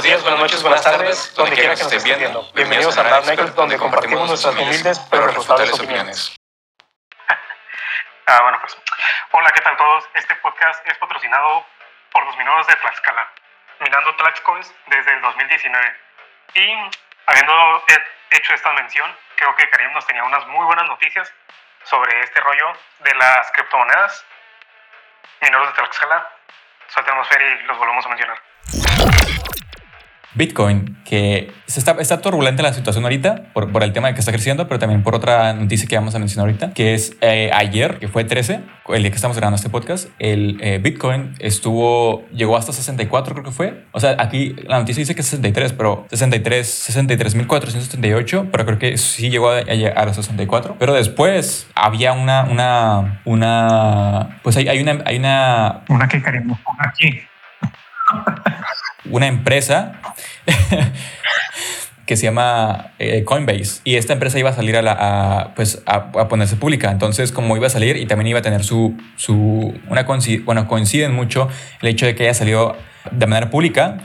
buenos días, buenas noches, buenas tardes, donde quiera que nos estén viendo. Bienvenidos a Mad donde compartimos nuestras humildes pero refutables opiniones. ah, bueno, pues. Hola, ¿qué tal todos? Este podcast es patrocinado por los mineros de Tlaxcala, minando Tlaxcoins desde el 2019. Y habiendo hecho esta mención, creo que Karim nos tenía unas muy buenas noticias sobre este rollo de las criptomonedas. Mineros de Tlaxcala, soltemos fer y los volvemos a mencionar. Bitcoin, que está, está turbulenta la situación ahorita por, por, el tema de que está creciendo, pero también por otra noticia que vamos a mencionar ahorita, que es eh, ayer, que fue 13, el día que estamos grabando este podcast, el eh, Bitcoin estuvo, llegó hasta 64 creo que fue. O sea, aquí la noticia dice que es 63, pero 63, 63.478, pero creo que sí llegó a, a, los 64. Pero después había una, una, una, pues hay, hay una, hay una... Una que queremos aquí una empresa que se llama eh, Coinbase y esta empresa iba a salir a, la, pues a, ponerse pública. Entonces, como iba a salir y también iba a tener su, su una bueno, coinciden mucho el hecho de que haya salido de manera pública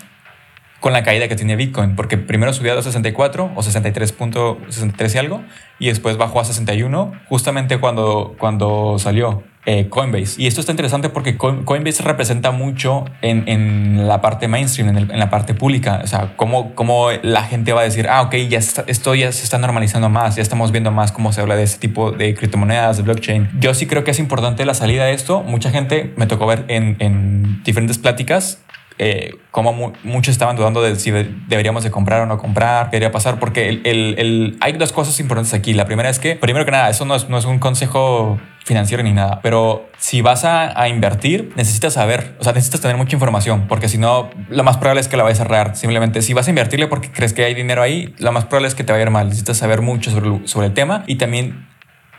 con la caída que tiene Bitcoin, porque primero subió a 264 o 63.63 y algo, y después bajó a 61, justamente cuando, cuando salió. Eh, Coinbase. Y esto está interesante porque Coinbase representa mucho en, en la parte mainstream, en, la parte pública. O sea, cómo, cómo, la gente va a decir, ah, ok, ya esto ya se está normalizando más, ya estamos viendo más cómo se habla de este tipo de criptomonedas, de blockchain. Yo sí creo que es importante la salida de esto. Mucha gente me tocó ver en, en diferentes pláticas eh, como muchos estaban dudando de si deberíamos de comprar o no comprar, qué debería pasar, porque el, hay dos cosas importantes aquí. La primera es que, primero que nada, eso no es, no es un consejo financiero ni nada, pero si vas a, invertir, necesitas saber, o sea, necesitas tener mucha información, porque si no, lo más probable es que la vayas a cerrar. Simplemente, si vas a invertirle porque crees que hay dinero ahí, lo más probable es que te vaya a ir mal. Necesitas saber mucho sobre, sobre el tema y también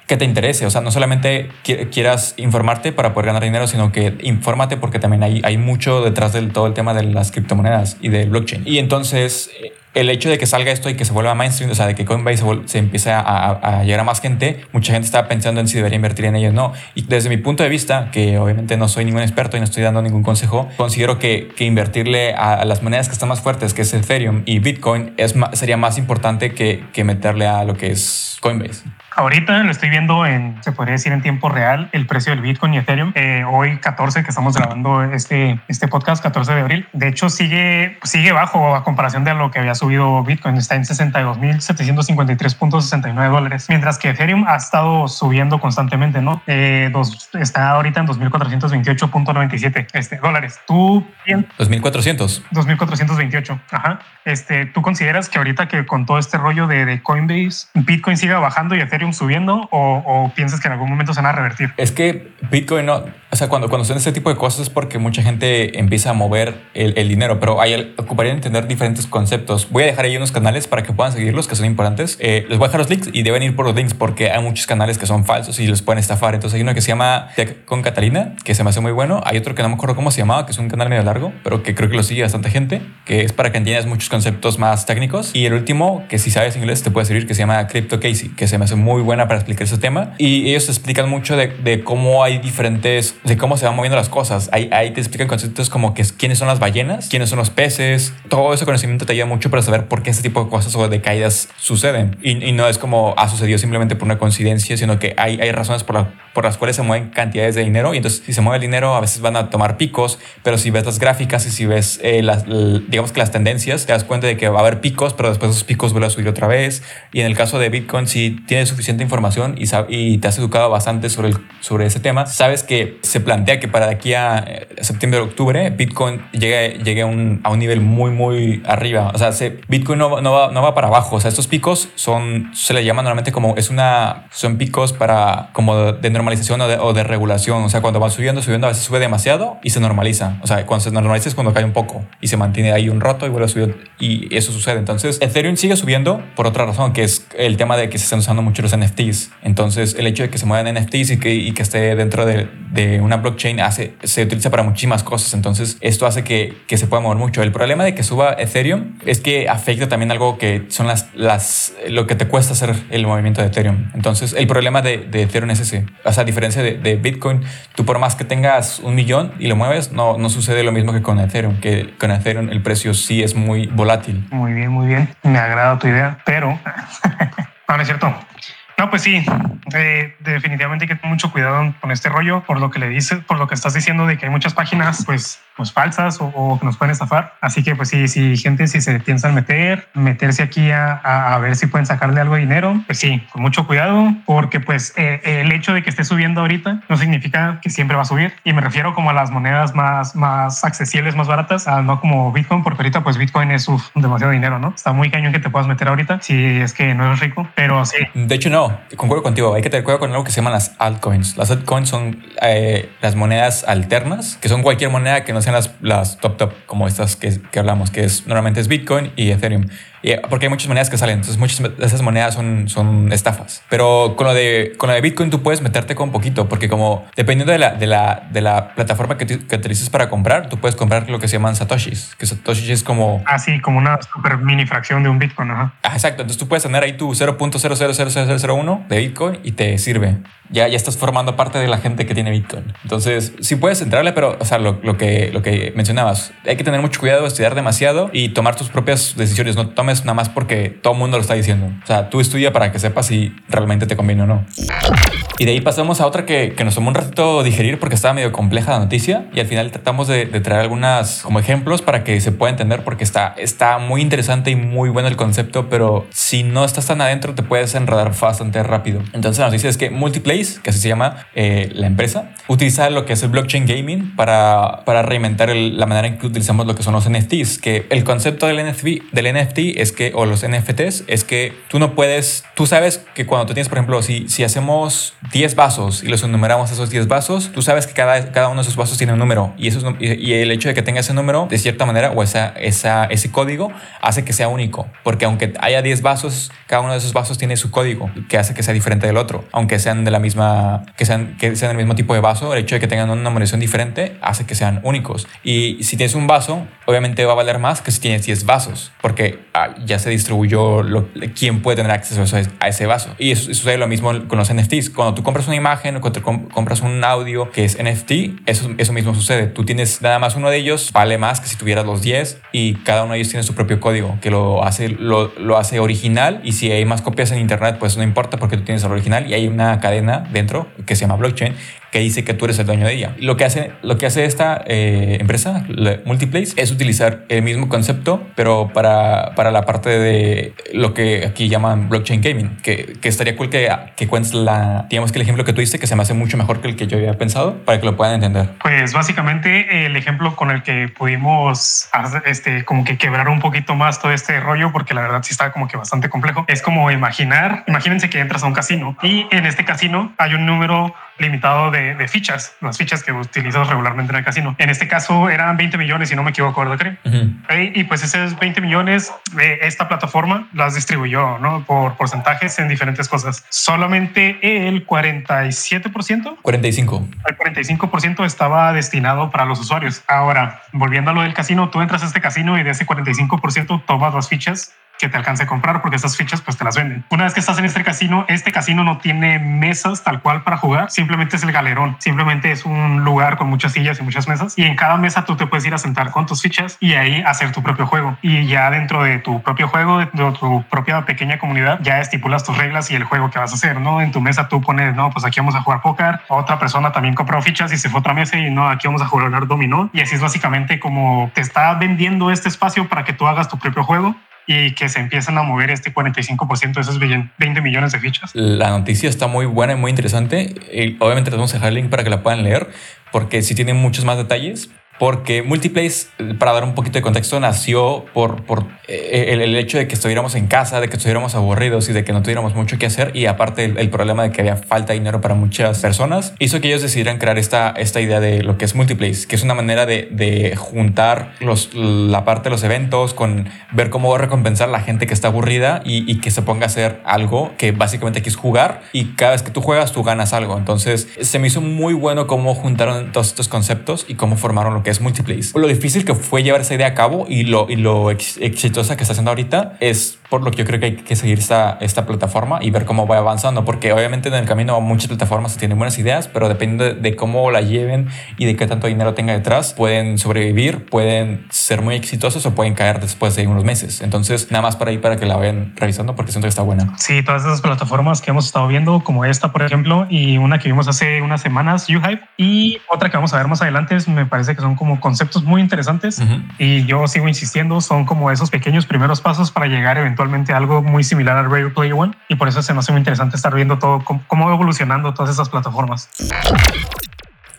que te interese. O sea, no solamente quieras informarte para poder ganar dinero, sino que infórmate porque también hay, hay mucho detrás de todo el tema de las criptomonedas y del blockchain. Y entonces, eh, el hecho de que salga esto y que se vuelva mainstream, o sea, de que Coinbase se, empiece a, llegar a más gente, mucha gente está pensando en si debería invertir en ellos o no. Y desde mi punto de vista, que obviamente no soy ningún experto y no estoy dando ningún consejo, considero que, invertirle a, las monedas que están más fuertes, que es Ethereum y Bitcoin, es, sería más importante que meterle a lo que es Coinbase. Ahorita lo estoy viendo en, se podría decir en tiempo real, el precio del Bitcoin y Ethereum. Eh, hoy 14, que estamos grabando este, este podcast, 14 de abril. De hecho, sigue, sigue bajo a comparación de lo que había subido Bitcoin. Está en 62.753.69 dólares. Mientras que Ethereum ha estado subiendo constantemente, ¿no? Eh, dos, está ahorita en 2.428.97 este, dólares. ¿Tú? 2.400. 2.428. Ajá. Este, ¿Tú consideras que ahorita que con todo este rollo de, de Coinbase, Bitcoin siga bajando y Ethereum subiendo o, piensas que en algún momento se van a revertir? Es que Bitcoin no, o sea, cuando, cuando son este tipo de cosas es porque mucha gente empieza a mover el, el dinero, pero hay, ocuparía entender diferentes conceptos. Voy a dejar ahí unos canales para que puedan seguirlos, que son importantes. Eh, les voy a dejar los links y deben ir por los links porque hay muchos canales que son falsos y los pueden estafar. Entonces hay uno que se llama Tech con Catalina, que se me hace muy bueno. Hay otro que no me acuerdo cómo se llamaba, que es un canal medio largo, pero que creo que lo sigue bastante gente, que es para que entiendas muchos conceptos más técnicos. Y el último, que si sabes inglés te puede servir, que se llama Crypto Casey, que se me hace muy buena para explicar ese tema. Y ellos explican mucho de, de cómo hay diferentes, de cómo se van moviendo las cosas. Ahí, ahí te explican conceptos como que quiénes son las ballenas, quiénes son los peces. Todo ese conocimiento te ayuda mucho para saber por qué este tipo de cosas o de caídas suceden. Y, y no es como ha sucedido simplemente por una coincidencia, sino que hay, hay razones por, la, por las cuales se mueven cantidades de dinero. Y entonces, si se mueve el dinero, a veces van a tomar picos, pero si ves las gráficas y si ves eh, las, digamos que las tendencias, te das cuenta de que va a haber picos, pero después esos picos vuelven a subir otra vez. Y en el caso de Bitcoin, si tienes suficiente información y, y te has educado bastante sobre, el, sobre ese tema, sabes que se plantea que para de aquí a eh, septiembre octubre, Bitcoin llegue, llegue a, un, a un nivel muy, muy arriba. O sea, se, Bitcoin no, no, va, no va para abajo. O sea, estos picos son, se le llama normalmente como, es una, son picos para, como de normalización o de, regulación. O sea, cuando va subiendo, subiendo, a veces sube demasiado y se normaliza. O sea, cuando se normaliza es cuando cae un poco y se mantiene ahí un roto y vuelve a subir y eso sucede. Entonces, Ethereum sigue subiendo por otra razón, que es el tema de que se están usando mucho los NFTs. Entonces, el hecho de que se muevan NFTs y que, y que esté dentro de, de una blockchain hace, se utiliza para muchísimas cosas. Entonces, esto hace que, que se pueda mover mucho. El problema de que suba Ethereum es que afecta también algo que son las, las, lo que te cuesta hacer el movimiento de Ethereum. Entonces, el problema de, de Ethereum es ese. O sea, a diferencia de, de, Bitcoin, tú por más que tengas un millón y lo mueves, no, no sucede lo mismo que con Ethereum, que con Ethereum el precio sí es muy volátil. Muy bien, muy bien. Me agrada tu idea, pero... no, no es cierto. No, pues sí, eh, definitivamente hay que tener mucho cuidado con este rollo, por lo que le dices, por lo que estás diciendo de que hay muchas páginas, pues pues falsas o, que nos pueden estafar. Así que pues sí, si gente si se piensan meter, meterse aquí a, a, ver si pueden sacarle algo de dinero, pues sí, con mucho cuidado, porque pues eh, el hecho de que esté subiendo ahorita no significa que siempre va a subir. Y me refiero como a las monedas más, más accesibles, más baratas, no como Bitcoin, porque ahorita pues Bitcoin es uf, demasiado dinero, ¿no? Está muy cañón que te puedas meter ahorita si es que no eres rico, pero sí. De hecho, no, concuerdo contigo, hay que tener cuidado con algo que se llaman las altcoins. Las altcoins son eh, las monedas alternas, que son cualquier moneda que no las, las top top, como estas que, que hablamos, que es normalmente es Bitcoin y Ethereum. Porque hay muchas monedas que salen, entonces muchas de esas monedas son, son estafas. Pero con lo, de, con lo de Bitcoin tú puedes meterte con poquito, porque como dependiendo de la, de la, de la plataforma que, que utilices para comprar, tú puedes comprar lo que se llaman satoshis, que satoshis es como... Ah, sí, como una super mini fracción de un Bitcoin, ajá. Ah, exacto, entonces tú puedes tener ahí tu 0.000001 de Bitcoin y te sirve. Ya, ya estás formando parte de la gente que tiene Bitcoin. Entonces, sí puedes entrarle, pero, o sea, lo, lo, que, lo que mencionabas, hay que tener mucho cuidado, estudiar demasiado y tomar tus propias decisiones. No tomes nada más porque todo el mundo lo está diciendo. O sea, tú estudia para que sepas si realmente te conviene o no. Y de ahí pasamos a otra que, que nos tomó un ratito digerir porque estaba medio compleja la noticia y al final tratamos de, de, traer algunas como ejemplos para que se pueda entender porque está, está muy interesante y muy bueno el concepto, pero si no estás tan adentro te puedes enredar bastante rápido. Entonces la noticia es que Multiplace, que así se llama eh, la empresa, utiliza lo que es el blockchain gaming para, para reinventar el, la manera en que utilizamos lo que son los NFTs, que el concepto del NFT, del NFT es que, o los NFTs, es que tú no puedes, tú sabes que cuando tú tienes, por ejemplo, si, si hacemos 10 vasos y los enumeramos esos 10 vasos, tú sabes que cada, cada uno de esos vasos tiene un número y, eso y, el hecho de que tenga ese número, de cierta manera, o esa, esa, ese código, hace que sea único. Porque aunque haya 10 vasos, cada uno de esos vasos tiene su código, que hace que sea diferente del otro. Aunque sean de la misma, que sean, que sean del mismo tipo de vaso, el hecho de que tengan una numeración diferente hace que sean únicos. Y si tienes un vaso, obviamente va a valer más que si tienes 10 vasos, porque ya se distribuyó lo, quién puede tener acceso a ese vaso. Y eso, sucede lo mismo con los NFTs. Cuando tú compras una imagen cuando compras un audio que es NFT, eso, eso mismo sucede. Tú tienes nada más uno de ellos, vale más que si tuvieras los 10 y cada uno de ellos tiene su propio código que lo hace, lo, lo hace original y si hay más copias en internet, pues no importa porque tú tienes el original y hay una cadena dentro que se llama blockchain que dice que tú eres el dueño de ella. Lo que hace, lo que hace esta eh, empresa, Multiplace, es utilizar el mismo concepto, pero para, para la parte de lo que aquí llaman blockchain gaming, que, que estaría cool que, que cuentes la, digamos que el ejemplo que tú diste, que se me hace mucho mejor que el que yo había pensado, para que lo puedan entender. Pues básicamente el ejemplo con el que pudimos este, como que quebrar un poquito más todo este rollo, porque la verdad sí está como que bastante complejo, es como imaginar, imagínense que entras a un casino y en este casino hay un número limitado de, de, fichas, las fichas que utilizas regularmente en el casino. En este caso eran 20 millones, si no me equivoco, ¿verdad, creo? Y pues esos 20 millones, de esta plataforma las distribuyó ¿no? por porcentajes en diferentes cosas. Solamente el 47%. 45. El 45% estaba destinado para los usuarios. Ahora, volviendo a lo del casino, tú entras a este casino y de ese 45% tomas las fichas que te alcance a comprar porque esas fichas pues te las venden. Una vez que estás en este casino, este casino no tiene mesas tal cual para jugar, simplemente es el galerón, simplemente es un lugar con muchas sillas y muchas mesas y en cada mesa tú te puedes ir a sentar con tus fichas y ahí hacer tu propio juego. Y ya dentro de tu propio juego, de tu propia pequeña comunidad, ya estipulas tus reglas y el juego que vas a hacer, ¿no? En tu mesa tú pones, no, pues aquí vamos a jugar póker, otra persona también compró fichas y se fue a otra mesa y no, aquí vamos a jugar dominó y así es básicamente como te está vendiendo este espacio para que tú hagas tu propio juego y que se empiezan a mover este 45% de esos 20 millones de fichas. La noticia está muy buena y muy interesante. Y obviamente les vamos a dejar el link para que la puedan leer, porque sí tiene muchos más detalles. Porque Multiplace, para dar un poquito de contexto, nació por, por eh, el, el, hecho de que estuviéramos en casa, de que estuviéramos aburridos y de que no tuviéramos mucho que hacer. Y aparte el, el, problema de que había falta de dinero para muchas personas, hizo que ellos decidieran crear esta, esta idea de lo que es Multiplace, que es una manera de, de juntar los, la parte de los eventos con ver cómo recompensar a la gente que está aburrida y, y que se ponga a hacer algo que básicamente aquí es jugar y cada vez que tú juegas tú ganas algo. Entonces se me hizo muy bueno cómo juntaron todos estos conceptos y cómo formaron lo que es Multiplace. Lo difícil que fue llevar esa idea a cabo y lo, y lo ex exitosa que está haciendo ahorita es por lo que yo creo que hay que seguir esta, esta plataforma y ver cómo va avanzando, porque obviamente en el camino muchas plataformas tienen buenas ideas, pero dependiendo de, de, cómo la lleven y de qué tanto dinero tenga detrás, pueden sobrevivir, pueden ser muy exitosos o pueden caer después de unos meses. Entonces, nada más para ahí para que la vayan revisando porque siento que está buena. Sí, todas esas plataformas que hemos estado viendo, como esta, por ejemplo, y una que vimos hace unas semanas, UHype, y otra que vamos a ver más adelante, me parece que son como conceptos muy interesantes uh -huh. y yo sigo insistiendo, son como esos pequeños primeros pasos para llegar eventualmente a algo muy similar al Ready Player One y por eso se me hace muy interesante estar viendo todo cómo, cómo va evolucionando todas esas plataformas.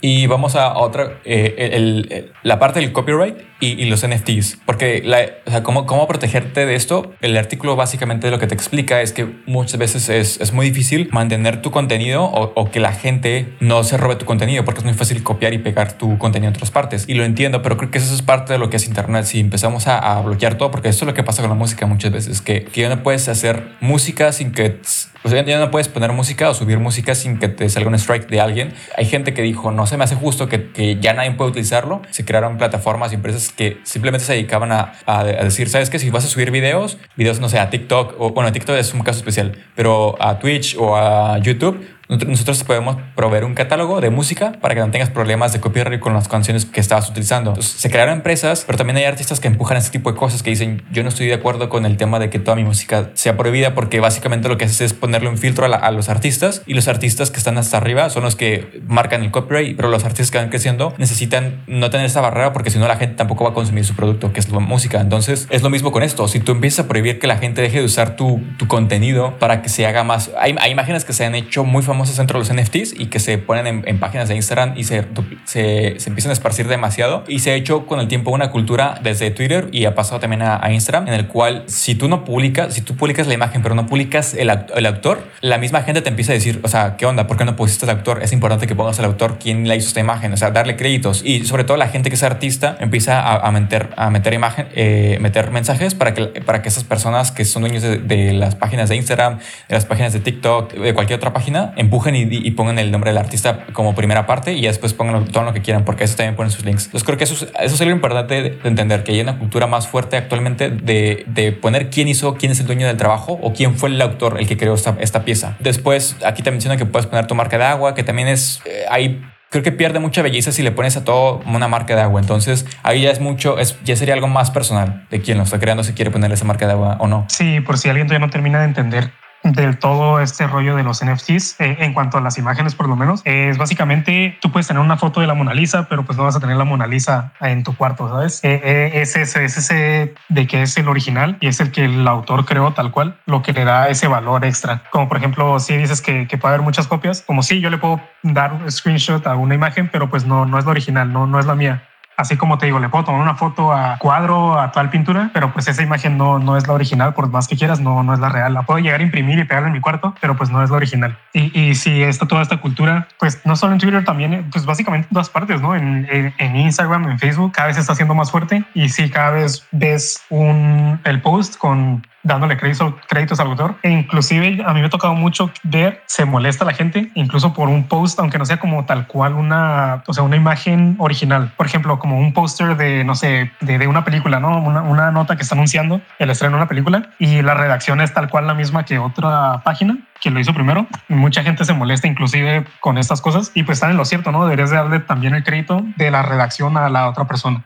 Y vamos a otra, eh, el, el, la parte del copyright y, y los NFTs, porque la, o sea, ¿cómo, cómo protegerte de esto. El artículo básicamente lo que te explica es que muchas veces es, es muy difícil mantener tu contenido o, o, que la gente no se robe tu contenido, porque es muy fácil copiar y pegar tu contenido en otras partes. Y lo entiendo, pero creo que eso es parte de lo que es Internet. Si empezamos a, a bloquear todo, porque esto es lo que pasa con la música muchas veces, que, que ya no puedes hacer música sin que o sea, ya no puedes poner música o subir música sin que te salga un strike de alguien. Hay gente que dijo, no se me hace justo que, que ya nadie puede utilizarlo. Se crearon plataformas y empresas que simplemente se dedicaban a, a, a decir, ¿sabes qué? Si vas a subir videos, videos, no sé, a TikTok, o bueno, TikTok es un caso especial, pero a Twitch o a YouTube, nosotros podemos proveer un catálogo de música para que no tengas problemas de copyright con las canciones que estabas utilizando. Entonces, se crearon empresas, pero también hay artistas que empujan este tipo de cosas que dicen, yo no estoy de acuerdo con el tema de que toda mi música sea prohibida porque básicamente lo que haces es ponerle un filtro a, la, a los artistas y los artistas que están hasta arriba son los que marcan el copyright, pero los artistas que van creciendo necesitan no tener esa barrera porque si no la gente tampoco va a consumir su producto, que es la música. Entonces, es lo mismo con esto. Si tú empiezas a prohibir que la gente deje de usar tu, tu contenido para que se haga más... Hay, hay imágenes que se han hecho muy famosas dentro de los NFTs y que se ponen en, en páginas de Instagram y se, se, se, empiezan a esparcir demasiado. Y se ha hecho con el tiempo una cultura desde Twitter y ha pasado también a, a Instagram, en el cual si tú no publicas, si tú publicas la imagen pero no publicas el, el autor, la misma gente te empieza a decir, o sea, ¿qué onda? ¿Por qué no pusiste el autor? Es importante que pongas el autor, quién la hizo esta imagen, o sea, darle créditos. Y sobre todo la gente que es artista empieza a, a meter, a meter imagen, eh, meter mensajes para que, para que esas personas que son dueños de, de, las páginas de Instagram, de las páginas de TikTok, de cualquier otra página, empujen y, y pongan el nombre del artista como primera parte y después pongan todo lo que quieran, porque eso también ponen sus links. Entonces creo que eso, es, eso es algo importante de, de, entender, que hay una cultura más fuerte actualmente de, de, poner quién hizo, quién es el dueño del trabajo o quién fue el autor, el que creó esta, esta pieza. Después, aquí te menciona que puedes poner tu marca de agua, que también es, eh, hay creo que pierde mucha belleza si le pones a todo una marca de agua. Entonces ahí ya es mucho, es, ya sería algo más personal de quién lo está creando, si quiere poner esa marca de agua o no. Sí, por si alguien todavía no termina de entender del todo este rollo de los NFTs eh, en cuanto a las imágenes por lo menos es básicamente tú puedes tener una foto de la Mona Lisa pero pues no vas a tener la Mona Lisa en tu cuarto sabes eh, eh, es, ese, es ese de que es el original y es el que el autor creó tal cual lo que le da ese valor extra. Como por ejemplo si dices que, que puede haber muchas copias como si yo le puedo dar un screenshot a una imagen pero pues no no es la original no no es la mía Así como te digo, le puedo tomar una foto a cuadro, a tal pintura, pero pues esa imagen no, no es la original, por más que quieras, no, no es la real. La puedo llegar a imprimir y pegarla en mi cuarto, pero pues no es la original. Y, y si está toda esta cultura, pues no solo en Twitter, también, pues básicamente en todas partes, ¿no? En, en, en Instagram, en Facebook, cada vez está siendo más fuerte y sí, cada vez ves un, el post con dándole créditos, créditos al autor. E inclusive a mí me ha tocado mucho ver, se molesta la gente, incluso por un post, aunque no sea como tal cual una, o sea, una imagen original. Por ejemplo, como un póster de, no sé, de, de, una película, ¿no? Una, una nota que está anunciando el estreno de una película y la redacción es tal cual la misma que otra página que lo hizo primero. Mucha gente se molesta inclusive con estas cosas y pues están en lo cierto, ¿no? Deberías darle también el crédito de la redacción a la otra persona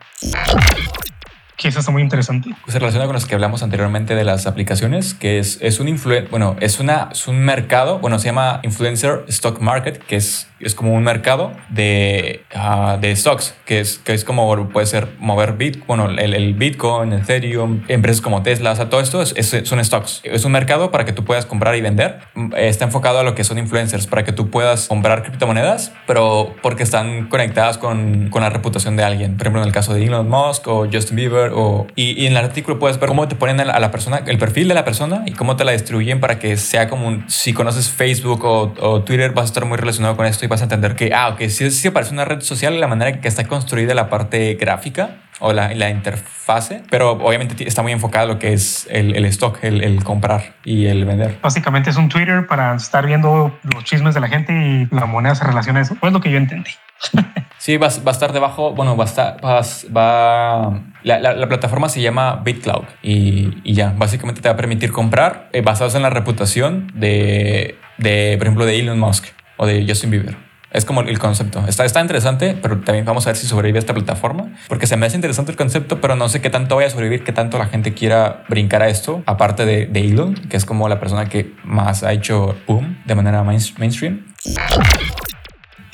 que eso está muy interesante. Se relaciona con los que hablamos anteriormente de las aplicaciones, que es, es un influ bueno, es, una, es un mercado, bueno, se llama Influencer Stock Market, que es es como un mercado de, ah, de stocks, que es, que es como puede ser mover Bitcoin, bueno, el, el Bitcoin, Ethereum, empresas como Tesla, o sea, todo esto es, son stocks. Es un mercado para que tú puedas comprar y vender. Está enfocado a lo que son influencers, para que tú puedas comprar criptomonedas, pero porque están conectadas con, con la reputación de alguien. Por ejemplo, en el caso de Elon Musk o Justin Bieber, o, y, en el artículo puedes ver cómo te ponen a la, persona, el perfil de la persona y cómo te la distribuyen para que sea como un, si conoces Facebook o, o Twitter, vas a estar muy relacionado con esto y vas a entender que, ah, ok, si, si aparece una red social, la manera que está construida la parte gráfica o la, la interfase, pero obviamente está muy enfocado a lo que es el, el stock, el, el, comprar y el vender. Básicamente es un Twitter para estar viendo los chismes de la gente y la moneda se relaciona a eso. Pues lo que yo entendí. sí, va, va, a estar debajo, bueno, va a estar, va, la, la, plataforma se llama BitCloud y, y, ya, básicamente te va a permitir comprar eh, basados en la reputación de, de, por ejemplo, de Elon Musk o de Justin Bieber. Es como el concepto. Está, está interesante, pero también vamos a ver si sobrevive esta plataforma. Porque se me hace interesante el concepto, pero no sé qué tanto vaya a sobrevivir, qué tanto la gente quiera brincar a esto. Aparte de, de Elon, que es como la persona que más ha hecho boom de manera mainstream.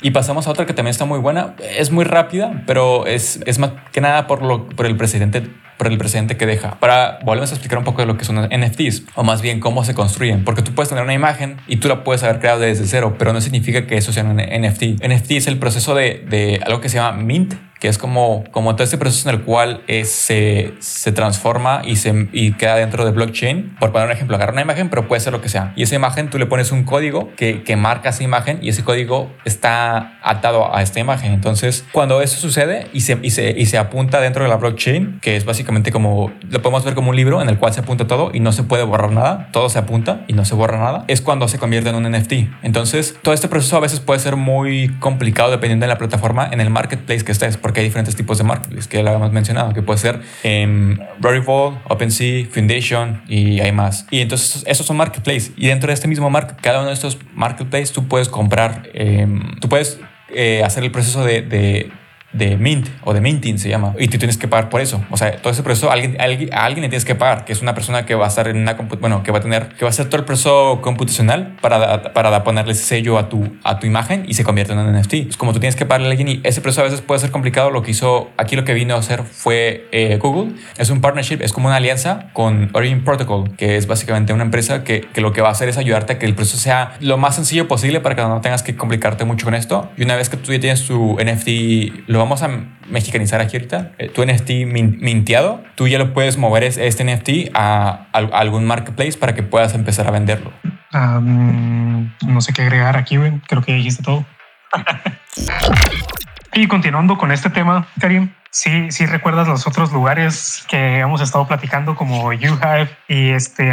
Y pasamos a otra que también está muy buena. Es muy rápida, pero es, es más que nada por, lo, por el presidente por el presidente que deja. Para volvemos a explicar un poco de lo que son NFTs, o más bien cómo se construyen, porque tú puedes tener una imagen y tú la puedes haber creado desde cero, pero no significa que eso sea un NFT. NFT es el proceso de, de algo que se llama mint, que es como, como todo este proceso en el cual se, se, transforma y, se, y queda dentro de blockchain. Por poner un ejemplo, agarra una imagen, pero puede ser lo que sea. Y esa imagen tú le pones un código que, que marca esa imagen y ese código está atado a esta imagen. Entonces, cuando eso sucede y se, y se, y se apunta dentro de la blockchain, que es básicamente como, lo podemos ver como un libro en el cual se apunta todo y no se puede borrar nada, todo se apunta y no se borra nada, es cuando se convierte en un NFT. Entonces, todo este proceso a veces puede ser muy complicado dependiendo de la plataforma en el marketplace que estés porque hay diferentes tipos de marketplace que ya lo habíamos mencionado, que puede ser em, Rarible, OpenSea, Foundation y hay más. Y entonces esos son marketplaces. Y dentro de este mismo market, cada uno de estos marketplaces tú puedes comprar, em, tú puedes eh, hacer el proceso de de mint o de minting se llama y tú tienes que pagar por eso. O sea todo ese proceso alguien, alguien a alguien le tienes que pagar que es una persona que va a estar en una bueno que va a tener que va a hacer todo el proceso computacional para, para ponerle sello a tu a tu imagen y se convierte en un NFT es como tú tienes que pagarle a alguien y ese proceso a veces puede ser complicado. Lo que hizo aquí lo que vino a hacer fue eh, Google. Es un partnership es como una alianza con Origin Protocol que es básicamente una empresa que, que lo que va a hacer es ayudarte a que el proceso sea lo más sencillo posible para que no tengas que complicarte mucho con esto. Y una vez que tú ya tienes tu NFT lo vamos a mexicanizar aquí ahorita. Eh, tu NFT minteado, tú ya lo puedes mover este NFT a, algún marketplace para que puedas empezar a venderlo. no sé qué agregar aquí, Creo que dijiste todo. y continuando con este tema, Karim, Sí, sí recuerdas los otros lugares que hemos estado platicando como YouHive y este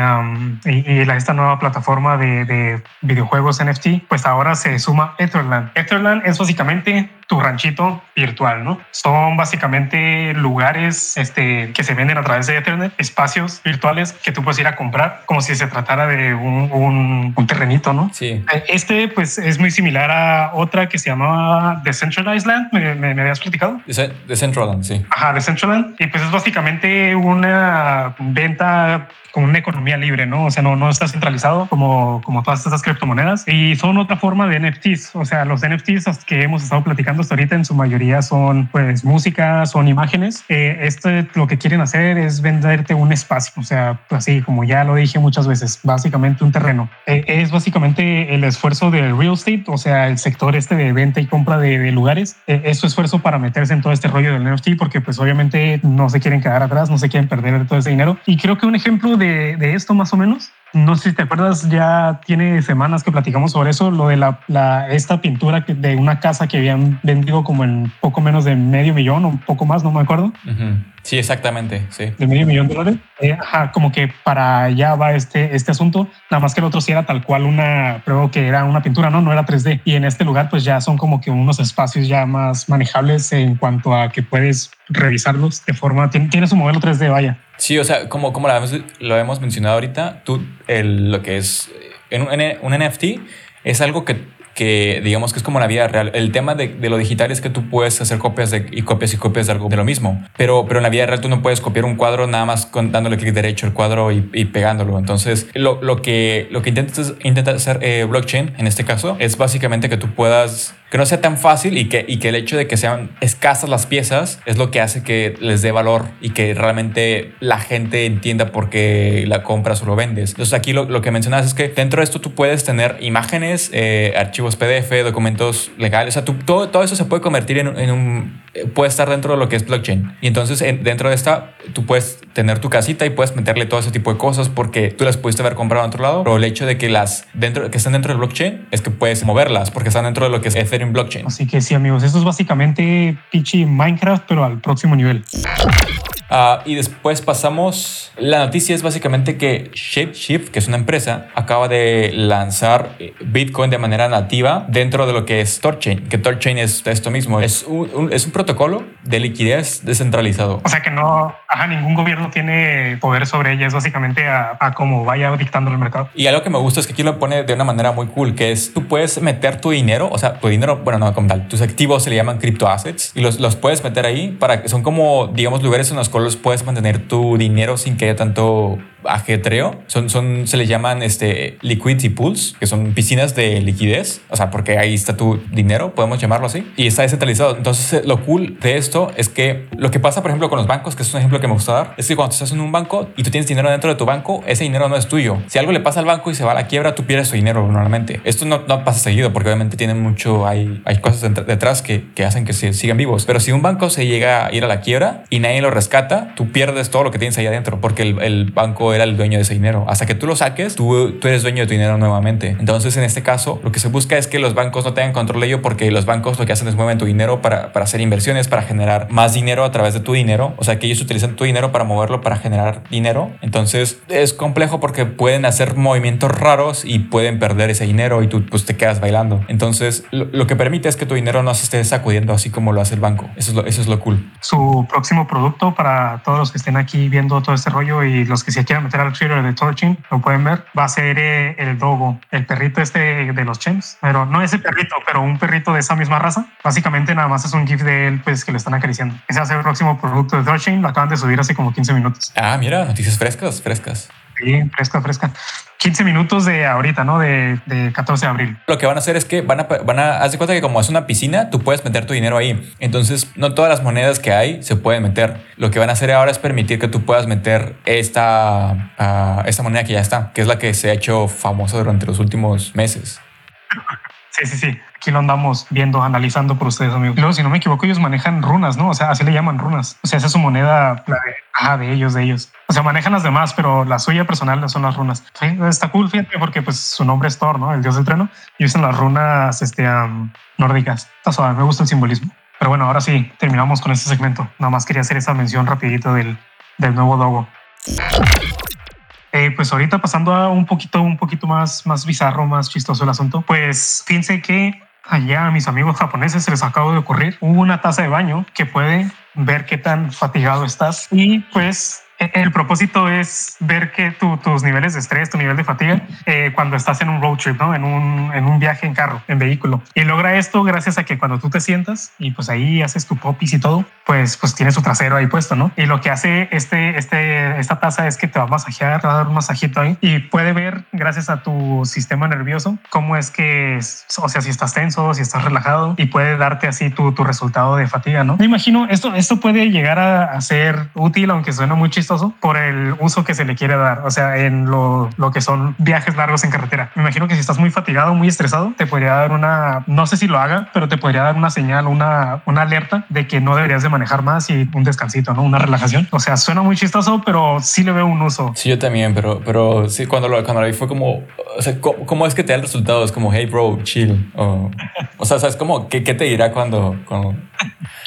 y, la, esta nueva plataforma de, de, videojuegos NFT, pues ahora se suma Etherland. Etherland es básicamente tu ranchito virtual, ¿no? Son básicamente lugares este, que se venden a través de Ethernet, espacios virtuales que tú puedes ir a comprar como si se tratara de un, un, terrenito, ¿no? Sí. Eh, este pues es muy similar a otra que se llamaba Decentralized Land, me, me, me habías platicado. Decentraland, sí. Ajá, Decentraland. Y pues es básicamente una venta con una economía libre, ¿no? O sea, no, no está centralizado como, como todas estas criptomonedas y son otra forma de NFTs. O sea, los NFTs que hemos estado platicando hasta ahorita en su mayoría son pues música, son imágenes. Eh, esto lo que quieren hacer es venderte un espacio. O sea, pues así como ya lo dije muchas veces, básicamente un terreno. Eh, es básicamente el esfuerzo del real estate, o sea, el sector este de venta y compra de, lugares. Eh, es su esfuerzo para meterse en todo este rollo del Porque pues obviamente no se quieren quedar atrás, no se quieren perder todo ese dinero. Y creo que un ejemplo de de, esto más o menos no sé si te acuerdas, ya tiene semanas que platicamos sobre eso, lo de la, la, esta pintura de una casa que habían vendido como en poco menos de medio millón o un poco más, no me acuerdo. Sí, exactamente, sí. De medio millón de dólares. Eh, ajá, como que para allá va este, este asunto, nada más que el otro sí era tal cual una, creo que era una pintura, ¿no? No era 3D. Y en este lugar pues ya son como que unos espacios ya más manejables en cuanto a que puedes revisarlos de forma, tiene, su modelo 3D, vaya. Sí, o sea, como, como lo hemos mencionado ahorita, tú el, lo que es en un, un NFT es algo que que digamos que es como la vida real. El tema de, de, lo digital es que tú puedes hacer copias de, y copias y copias de algo de lo mismo, pero, pero en la vida real tú no puedes copiar un cuadro nada más dándole clic derecho al cuadro y, y, pegándolo. Entonces, lo, lo que, lo que intenta, intenta hacer eh, blockchain en este caso es básicamente que tú puedas que no sea tan fácil y que, el hecho de que sean escasas las piezas es lo que hace que les dé valor y que realmente la gente entienda por qué la compras o lo vendes. Entonces aquí lo, que mencionas es que dentro de esto tú puedes tener imágenes, eh, archivos PDF, documentos legales, o sea, todo, eso se puede convertir en, un, puede estar dentro de lo que es blockchain. Y entonces en, dentro de esta tú puedes tener tu casita y puedes meterle todo ese tipo de cosas porque tú las pudiste haber comprado en otro lado, pero el hecho de que las dentro, que están dentro del blockchain es que puedes moverlas porque están dentro de lo que es Ethereum blockchain. Así que sí, amigos, esto es básicamente Pichi Minecraft, pero al próximo nivel. Uh, y después pasamos. La noticia es básicamente que ShapeShift, que es una empresa, acaba de lanzar eh, Bitcoin de manera nativa dentro de lo que es Torchain. Que Torchain es esto mismo: es un, un, es un protocolo de liquidez descentralizado. O sea que no, ajá, ningún gobierno tiene poder sobre ella, es básicamente a, a cómo vaya dictando el mercado. Y algo que me gusta es que aquí lo pone de una manera muy cool: que es tú puedes meter tu dinero, o sea, tu dinero, bueno, no como tal, tus activos se le llaman criptoassets y los, los puedes meter ahí para que son como, digamos, lugares en los cuales puedes mantener tu dinero sin que haya tanto ajetreo. Son, son, se le llaman este, liquidity pools, que son piscinas de liquidez. O sea, porque ahí está tu dinero, podemos llamarlo así. Y está descentralizado. Entonces, lo cool de esto es que lo que pasa, por ejemplo, con los bancos, que es un ejemplo que me gusta dar, es que cuando estás en un banco y tú tienes dinero dentro de tu banco, ese dinero no es tuyo. Si algo le pasa al banco y se va a la quiebra, tú pierdes tu dinero normalmente. Esto no, no pasa seguido porque obviamente tienen mucho, hay, hay cosas detrás que, que hacen que se sigan vivos. Pero si un banco se llega a ir a la quiebra y nadie lo rescata, tú pierdes todo lo que tienes ahí adentro porque el, el banco era el dueño de ese dinero. Hasta que tú lo saques, tú, tú eres dueño de tu dinero nuevamente. Entonces, en este caso, lo que se busca es que los bancos no tengan control de ello porque los bancos lo que hacen es mueven tu dinero para, para hacer inversiones, para generar más dinero a través de tu dinero. O sea, que ellos utilizan tu dinero para moverlo para generar dinero. Entonces, es complejo porque pueden hacer movimientos raros y pueden perder ese dinero y tú pues te quedas bailando. Entonces, lo, lo que permite es que tu dinero no se esté sacudiendo así como lo hace el banco. Eso es lo, eso es lo cool. Su próximo producto para todos los que estén aquí viendo todo este rollo y los que se quieran meter al Twitter de Torching, lo pueden ver, va a ser eh, el Dogo, el perrito este de los Chems, pero no ese perrito, pero un perrito de esa misma raza. Básicamente nada más es un GIF de él, pues que lo están acariciando. Ese va a ser el próximo producto de Torching, lo acaban de subir hace como 15 minutos. Ah, mira, noticias frescas, frescas. Sí, fresca, fresca. 15 minutos de ahorita, ¿no? De, de, 14 de abril. Lo que van a hacer es que van a, van a, haz de cuenta que como es una piscina, tú puedes meter tu dinero ahí. Entonces, no todas las monedas que hay se pueden meter. Lo que van a hacer ahora es permitir que tú puedas meter esta, uh, esta moneda que ya está, que es la que se ha hecho famosa durante los últimos meses. Sí, sí, sí. Aquí lo andamos viendo, analizando por ustedes, amigos. Luego, si no me equivoco, ellos manejan runas, ¿no? O sea, así le llaman runas. O sea, esa es su moneda, la de, ah, de ellos, de ellos. O sea, manejan las demás, pero la suya personal son las runas. Sí, está cool, fíjate, porque pues su nombre es Thor, ¿no? El dios del trueno. Y usan las runas este, um, nórdicas. Está suave, me gusta el simbolismo. Pero bueno, ahora sí, terminamos con este segmento. Nada más quería hacer esa mención rapidito del, del nuevo Dogo. Eh, pues ahorita pasando a un poquito, un poquito más, más bizarro, más chistoso el asunto, pues fíjense que allá a mis amigos japoneses se les acaba de ocurrir una taza de baño que puede ver qué tan fatigado estás. Y pues el propósito es ver que tu, tus niveles de estrés, tu nivel de fatiga, eh, cuando estás en un road trip, ¿no? En un, en un viaje en carro, en vehículo. Y logra esto gracias a que cuando tú te sientas y pues ahí haces tu popis y todo, pues, pues tienes su trasero ahí puesto, ¿no? Y lo que hace este, este, esta taza es que te va a masajear, te va a dar un masajito ahí y puede ver, gracias a tu sistema nervioso, cómo es que, o sea, si estás tenso, si estás relajado y puede darte así tu, tu resultado de fatiga, ¿no? Me imagino, esto, esto puede llegar a, a ser útil, aunque suena muy chistoso por el uso que se le quiere dar, o sea, en lo, lo, que son viajes largos en carretera. Me imagino que si estás muy fatigado, muy estresado, te podría dar una, no sé si lo haga, pero te podría dar una señal, una, una alerta de que no deberías de manejar más y un descansito, ¿no? Una relajación. O sea, suena muy chistoso, pero sí le veo un uso. Sí, yo también, pero, pero sí, cuando lo, cuando lo vi fue como, o sea, ¿cómo, cómo es que te da el resultado? Es como, hey, bro, chill. O, o sea, ¿sabes cómo? ¿Qué, ¿Qué, te dirá cuando, cuando...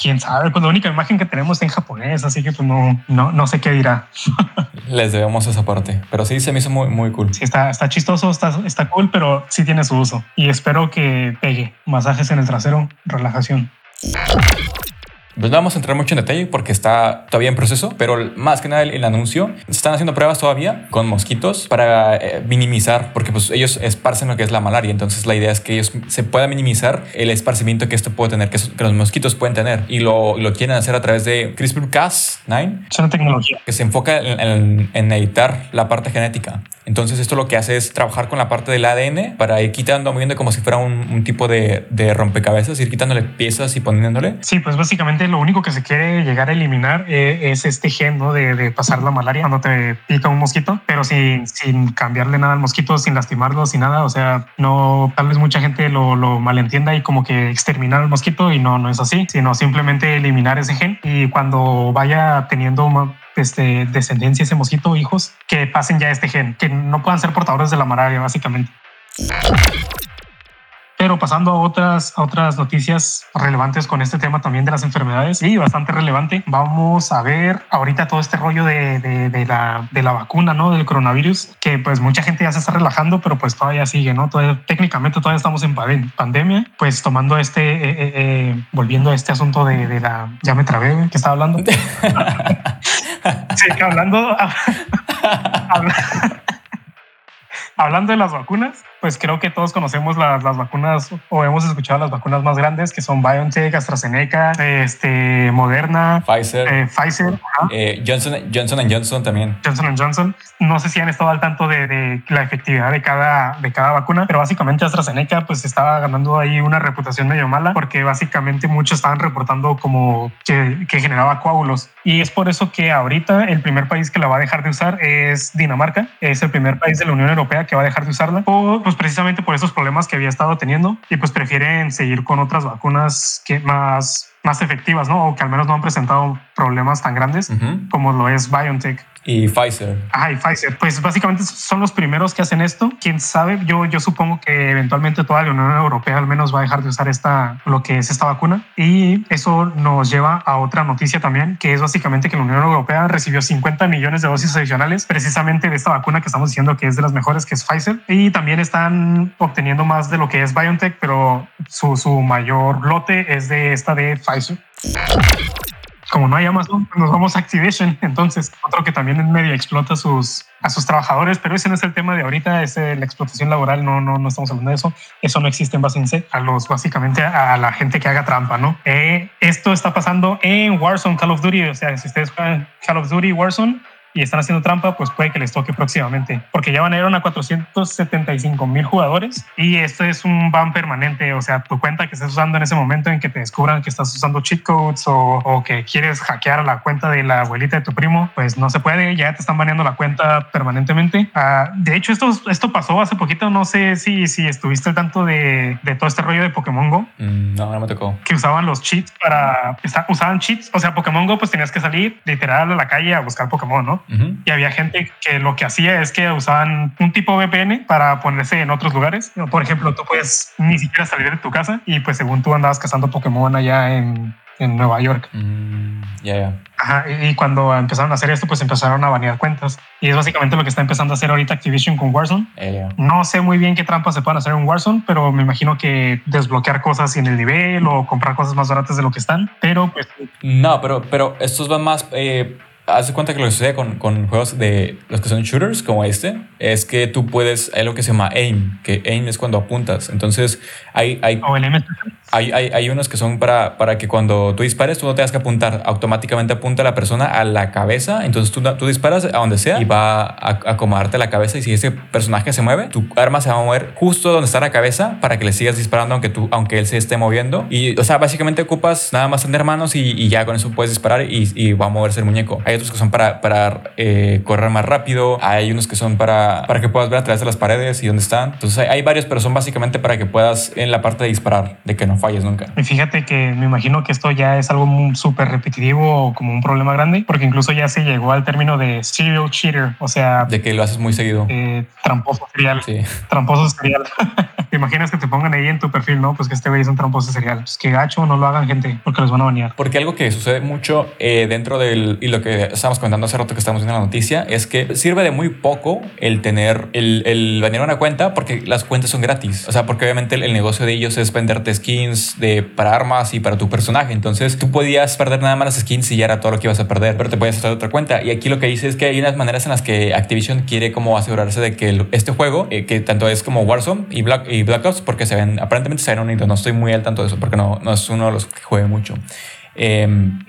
Quién sabe, pues la única imagen que tenemos es en japonés, así que pues no, no, no sé qué dirá. Les debemos esa parte, pero sí se me hizo muy, muy cool. Sí, está, está chistoso, está, está cool, pero sí tiene su uso y espero que pegue. Masajes en el trasero, relajación. Pues no vamos a entrar mucho en detalle porque está todavía en proceso, pero más que nada el, el anuncio, se están haciendo pruebas todavía con mosquitos para eh, minimizar, porque pues ellos esparcen lo que es la malaria, entonces la idea es que ellos se pueda minimizar el esparcimiento que esto puede tener, que, que los mosquitos pueden tener, y lo, lo, quieren hacer a través de CRISPR-Cas9. Es una tecnología. Que se enfoca en, en, en editar la parte genética. Entonces esto lo que hace es trabajar con la parte del ADN para ir quitando, moviendo como si fuera un, tipo de, de, rompecabezas, ir quitándole piezas y poniéndole. Sí, pues básicamente lo único que se quiere llegar a eliminar eh, es este gen ¿no? de, de, pasar la malaria cuando te pica un mosquito, pero sin, sin cambiarle nada al mosquito, sin lastimarlo, sin nada. O sea, no, tal vez mucha gente lo, lo malentienda y como que exterminar al mosquito y no, no es así, sino simplemente eliminar ese gen y cuando vaya teniendo este, descendencia ese mosquito, hijos, que pasen ya este gen, que no puedan ser portadores de la malaria, básicamente. Pero pasando a otras, otras noticias relevantes con este tema también de las enfermedades, y bastante relevante, vamos a ver ahorita todo este rollo de, de, la, de la vacuna, ¿no? Del coronavirus, que pues mucha gente ya se está relajando, pero pues todavía sigue, ¿no? Todavía, técnicamente todavía estamos en pandemia, pues tomando este, eh, eh, eh, volviendo a este asunto de, de, la, ya me trabé, que estaba hablando. sí, hablando, hablando de las vacunas, pues creo que todos conocemos las, las, vacunas o hemos escuchado las vacunas más grandes que son BioNTech, AstraZeneca, este, Moderna, Pfizer, eh, Pfizer eh, Johnson, Johnson Johnson también. Johnson Johnson. No sé si han estado al tanto de, de, la efectividad de cada, de cada vacuna, pero básicamente AstraZeneca pues estaba ganando ahí una reputación medio mala porque básicamente muchos estaban reportando como que, que generaba coágulos. Y es por eso que ahorita el primer país que la va a dejar de usar es Dinamarca. Es el primer país de la Unión Europea que va a dejar de usarla. Por, pues precisamente por esos problemas que había estado teniendo y pues prefieren seguir con otras vacunas que más, más efectivas, ¿no? O que al menos no han presentado problemas tan grandes como lo es BioNTech. Y Pfizer. Ah, y Pfizer. Pues básicamente son los primeros que hacen esto. Quién sabe, yo, yo supongo que eventualmente toda la Unión Europea al menos va a dejar de usar esta, lo que es esta vacuna. Y eso nos lleva a otra noticia también, que es básicamente que la Unión Europea recibió 50 millones de dosis adicionales precisamente de esta vacuna que estamos diciendo que es de las mejores, que es Pfizer. Y también están obteniendo más de lo que es BioNTech, pero su, su mayor lote es de esta de Pfizer como no hay Amazon, pues nos vamos a Activision. Entonces, otro que también en medio explota a sus, a sus trabajadores, pero ese no es el tema de ahorita, es la explotación laboral, no, no, no estamos hablando de eso. Eso no existe en base a los, básicamente, a la gente que haga trampa, ¿no? Eh, esto está pasando en Warzone, Call of Duty, o sea, si ustedes juegan Call of Duty, Warzone, y están haciendo trampa, pues puede que les toque próximamente, porque ya van a ir a 475 mil jugadores y esto es un ban permanente, o sea, tu cuenta que estás usando en ese momento en que te descubran que estás usando cheat codes o, o que quieres hackear la cuenta de la abuelita de tu primo, pues no se puede, ya te están baneando la cuenta permanentemente. Uh, de hecho, esto, esto pasó hace poquito, no sé si, si estuviste al tanto de, de todo este rollo de Pokémon Go. Mm, no, no me tocó. Que usaban los cheats para, usaban cheats, o sea, Pokémon Go pues tenías que salir literal a la calle a buscar Pokémon, ¿no? Y había gente que lo que hacía es que usaban un tipo VPN para ponerse en otros lugares. Por ejemplo, tú puedes ni siquiera salir de tu casa y pues según tú andabas cazando Pokémon allá en, en Nueva York. Mm, ya. Ajá, y cuando empezaron a hacer esto, pues empezaron a banear cuentas. Y es básicamente lo que está empezando a hacer ahorita Activision con Warzone. No sé muy bien qué trampas se pueden hacer en Warzone, pero me imagino que desbloquear cosas en el nivel o comprar cosas más baratas de lo que están. Pero pues... No, pero, pero estos van más... Eh haz cuenta que lo que sucede con, con, juegos de los que son shooters como este es que tú puedes, hay lo que se llama aim, que aim es cuando apuntas. Entonces, hay, hay, hay, hay, hay, unos que son para, para que cuando tú dispares, tú no tengas que apuntar, automáticamente apunta a la persona a la cabeza. Entonces, tú, tú disparas a donde sea y va a acomodarte la cabeza. Y si ese personaje se mueve, tu arma se va a mover justo donde está la cabeza para que le sigas disparando aunque, tú, aunque él se esté moviendo. Y, o sea, básicamente ocupas nada más tener manos y, y ya con eso puedes disparar y, y va a moverse el muñeco. Hay otros que son para, para eh, correr más rápido, hay unos que son para, para que puedas ver a través de las paredes y dónde están. Entonces hay, varios, pero son básicamente para que puedas en la parte de disparar, de que no falles nunca. Y fíjate que me imagino que esto ya es algo súper repetitivo o como un problema grande, porque incluso ya se llegó al término de serial cheater, o sea... De que lo haces muy seguido. Eh, tramposo serial. Sí. Tramposo serial. ¿Te imaginas que te pongan ahí en tu perfil, no? Pues que este güey es un tramposo serial. Pues que gacho, no lo hagan gente, porque los van a banear. Porque algo que sucede mucho eh, dentro del... Y lo que estamos comentando hace rato que estamos viendo la noticia, es que sirve de muy poco el tener, el, el banear una cuenta, porque las cuentas son gratis. O sea, porque obviamente el, negocio de ellos es venderte skins de, para armas y para tu personaje. Entonces tú podías perder nada más las skins y ya era todo lo que ibas a perder, pero te podías hacer otra cuenta. Y aquí lo que dice es que hay unas maneras en las que Activision quiere como asegurarse de que este juego, eh, que tanto es como Warzone y Black, y Black Ops, porque se ven, aparentemente se ven unidos. No estoy muy al tanto de eso porque no, no es uno de los que juegue mucho. Em,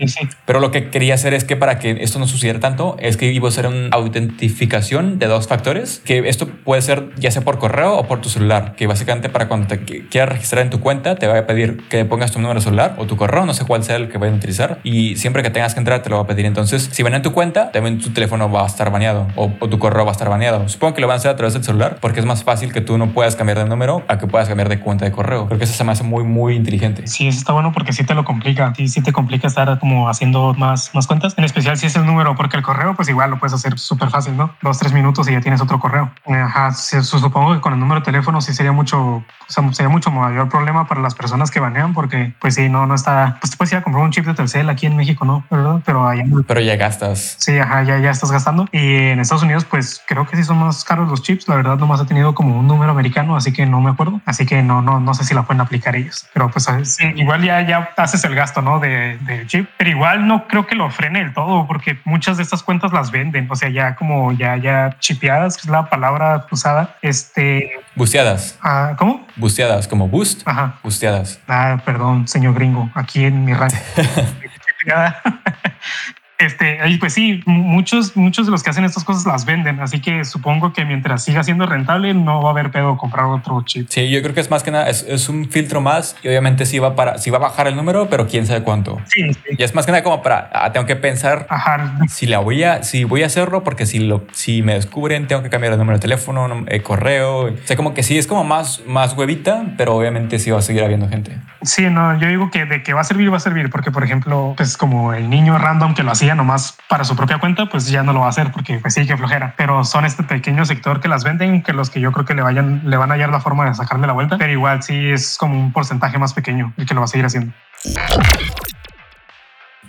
pero lo que quería hacer es que para que esto no sucediera tanto, es que iba a ser una autentificación de dos factores, que esto puede ser ya sea por correo o por tu celular, que básicamente para cuando te quieras registrar en tu cuenta, te va a pedir que pongas tu número celular o tu correo, no sé cuál sea el que vayan a utilizar, y siempre que tengas que entrar te lo va a pedir. Entonces, si van en tu cuenta, también tu teléfono va a estar baneado o, o tu correo va a estar baneado. Supongo que lo van a hacer a través del celular porque es más fácil que tú no puedas cambiar de número a que puedas cambiar de cuenta de correo. Creo que eso se me hace muy, muy inteligente. Sí, eso está bueno porque sí te lo complica. Sí, sí te complica estar como haciendo más, más cuentas. En especial si es el número, porque el correo, pues igual lo puedes hacer súper fácil, ¿no? Dos, tres minutos y ya tienes otro correo. Ajá, supongo que con el número de teléfono sí sería mucho, o sea, sería mucho mayor problema para las personas que banean porque, pues sí, no, no está, pues puedes ir a comprar un chip de Telcel aquí en México, ¿no? ¿Verdad? Pero allá. Pero ya gastas. Sí, ajá, ya, ya estás gastando. Y en Estados Unidos, pues creo que sí son más caros los chips. La verdad, nomás ha tenido como un número americano, así que no me acuerdo. Así que no, no, no sé si la pueden aplicar ellos. Pero pues igual ya, ya haces el gasto, ¿no? De, de chip. Pero igual no creo que lo frene del todo, porque muchas de estas cuentas las venden. O sea, ya como ya, ya chipeadas, que es la palabra usada. Este. Busteadas. Ah, ¿Cómo? Busteadas, como boost. Ajá. Busteadas. Ah, perdón, señor gringo, aquí en mi rancho. Este, y pues sí, muchos, muchos de los que hacen estas cosas las venden, así que supongo que mientras siga siendo rentable no va a haber pedo comprar otro chip. Sí, yo creo que es más que nada, es, un filtro más y obviamente sí va, para, sí va a bajar el número, pero quién sabe cuánto. Sí, sí. Y es más que nada como para, ah, tengo que pensar si la voy a, si voy a hacerlo, porque si, lo, si me descubren tengo que cambiar el número de teléfono, eh, correo, o sea, como que sí, es como más, más huevita, pero obviamente sí va a seguir habiendo gente. Sí, no, yo digo que de que va a servir, va a servir, porque por ejemplo, pues como el niño random que lo hacía nomás para su propia cuenta, pues ya no lo va a hacer porque pues sí que flojera. Pero son este pequeño sector que las venden, que los que yo creo que le vayan, le van a hallar la forma de sacarle la vuelta, pero igual sí es como un porcentaje más pequeño el que lo va a seguir haciendo.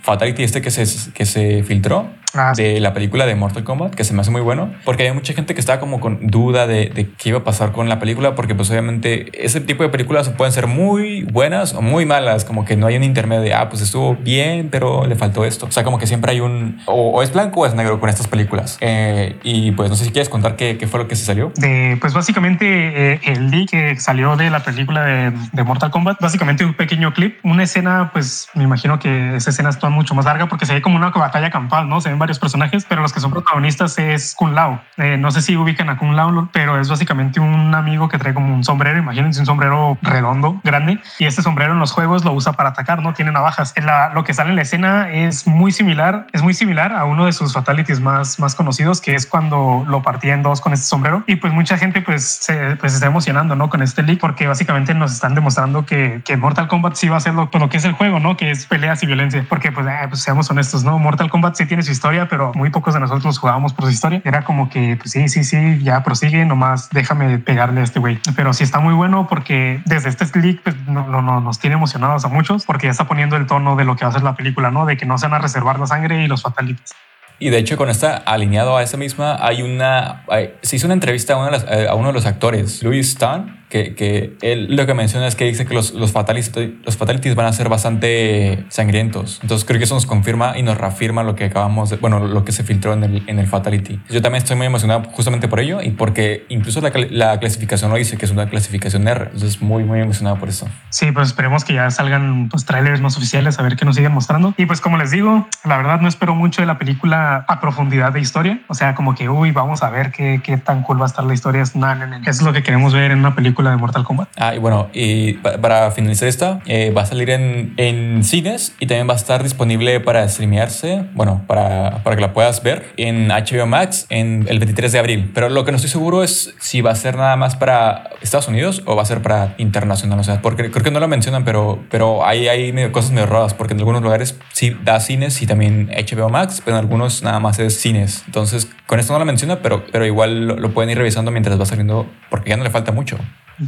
Fatality este que se, que se filtró ah, de la película de Mortal Kombat, que se me hace muy bueno, porque hay mucha gente que estaba como con duda de, de, qué iba a pasar con la película, porque pues obviamente ese tipo de películas pueden ser muy buenas o muy malas, como que no hay un intermedio de, ah, pues estuvo bien, pero le faltó esto. O sea, como que siempre hay un, o, es blanco o es negro con estas películas. Eh, y pues no sé si quieres contar qué, qué, fue lo que se salió. Pues básicamente eh, el leak que salió de la película de, de Mortal Kombat, básicamente un pequeño clip, una escena, pues me imagino que esa escena está mucho más larga porque se ve como una batalla campal, ¿no? Se ven varios personajes, pero los que son protagonistas es Kun Lao. Eh, no sé si ubican a Kun Lao, pero es básicamente un amigo que trae como un sombrero, imagínense un sombrero redondo, grande, y este sombrero en los juegos lo usa para atacar, ¿no? Tiene navajas. La, lo que sale en la escena es muy similar, es muy similar a uno de sus fatalities más, más conocidos, que es cuando lo partía en dos con este sombrero. Y pues mucha gente pues se pues, está emocionando, ¿no? Con este leak, porque básicamente nos están demostrando que, que Mortal Kombat sí va a ser lo, lo que es el juego, ¿no? Que es peleas y violencia, porque pues, eh, pues seamos honestos, ¿no? Mortal Kombat sí tiene su historia, pero muy pocos de nosotros jugábamos por su historia. Era como que, pues sí, sí, sí, ya prosigue, nomás déjame pegarle a este güey. Pero sí está muy bueno porque desde este leak pues, no, no, no, nos tiene emocionados a muchos porque ya está poniendo el tono de lo que va a ser la película, ¿no? De que no se van a reservar la sangre y los fatalities. Y de hecho, con esta alineado a esa misma, hay una. se hizo una entrevista a uno de, los, a uno de los actores, Louis Stan, que, él lo que menciona es que dice que los, los, fatalities, los fatalities van a ser bastante sangrientos. Entonces creo que eso nos confirma y nos reafirma lo que acabamos de, bueno, lo que se filtró en el, en el fatality. Yo también estoy muy emocionado justamente por ello y porque incluso la, la clasificación lo dice que es una clasificación R. Entonces muy, muy emocionado por eso. Sí, pues esperemos que ya salgan pues, trailers más oficiales a ver qué nos siguen mostrando. Y pues como les digo, la verdad no espero mucho de la película a profundidad de historia. O sea, como que, uy, vamos a ver qué, qué tan cool va a estar la historia. Es, no, no. Eso es lo que queremos ver en una película de Mortal Kombat. Ah, y bueno, y para finalizar esta, eh, va a salir en, en, cines y también va a estar disponible para streamearse, bueno, para, para que la puedas ver en HBO Max en el 23 de abril. Pero lo que no estoy seguro es si va a ser nada más para Estados Unidos o va a ser para internacional. O sea, porque creo que no lo mencionan, pero, pero hay, hay cosas medio raras, porque en algunos lugares sí da cines y también HBO Max, pero en algunos nada más es cines. Entonces, con esto no lo menciona, pero, pero igual lo, lo pueden ir revisando mientras va saliendo, porque ya no le falta mucho.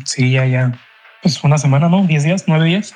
Sí, ya, ya. Pues una semana, ¿no? ¿10 días? ¿9 días?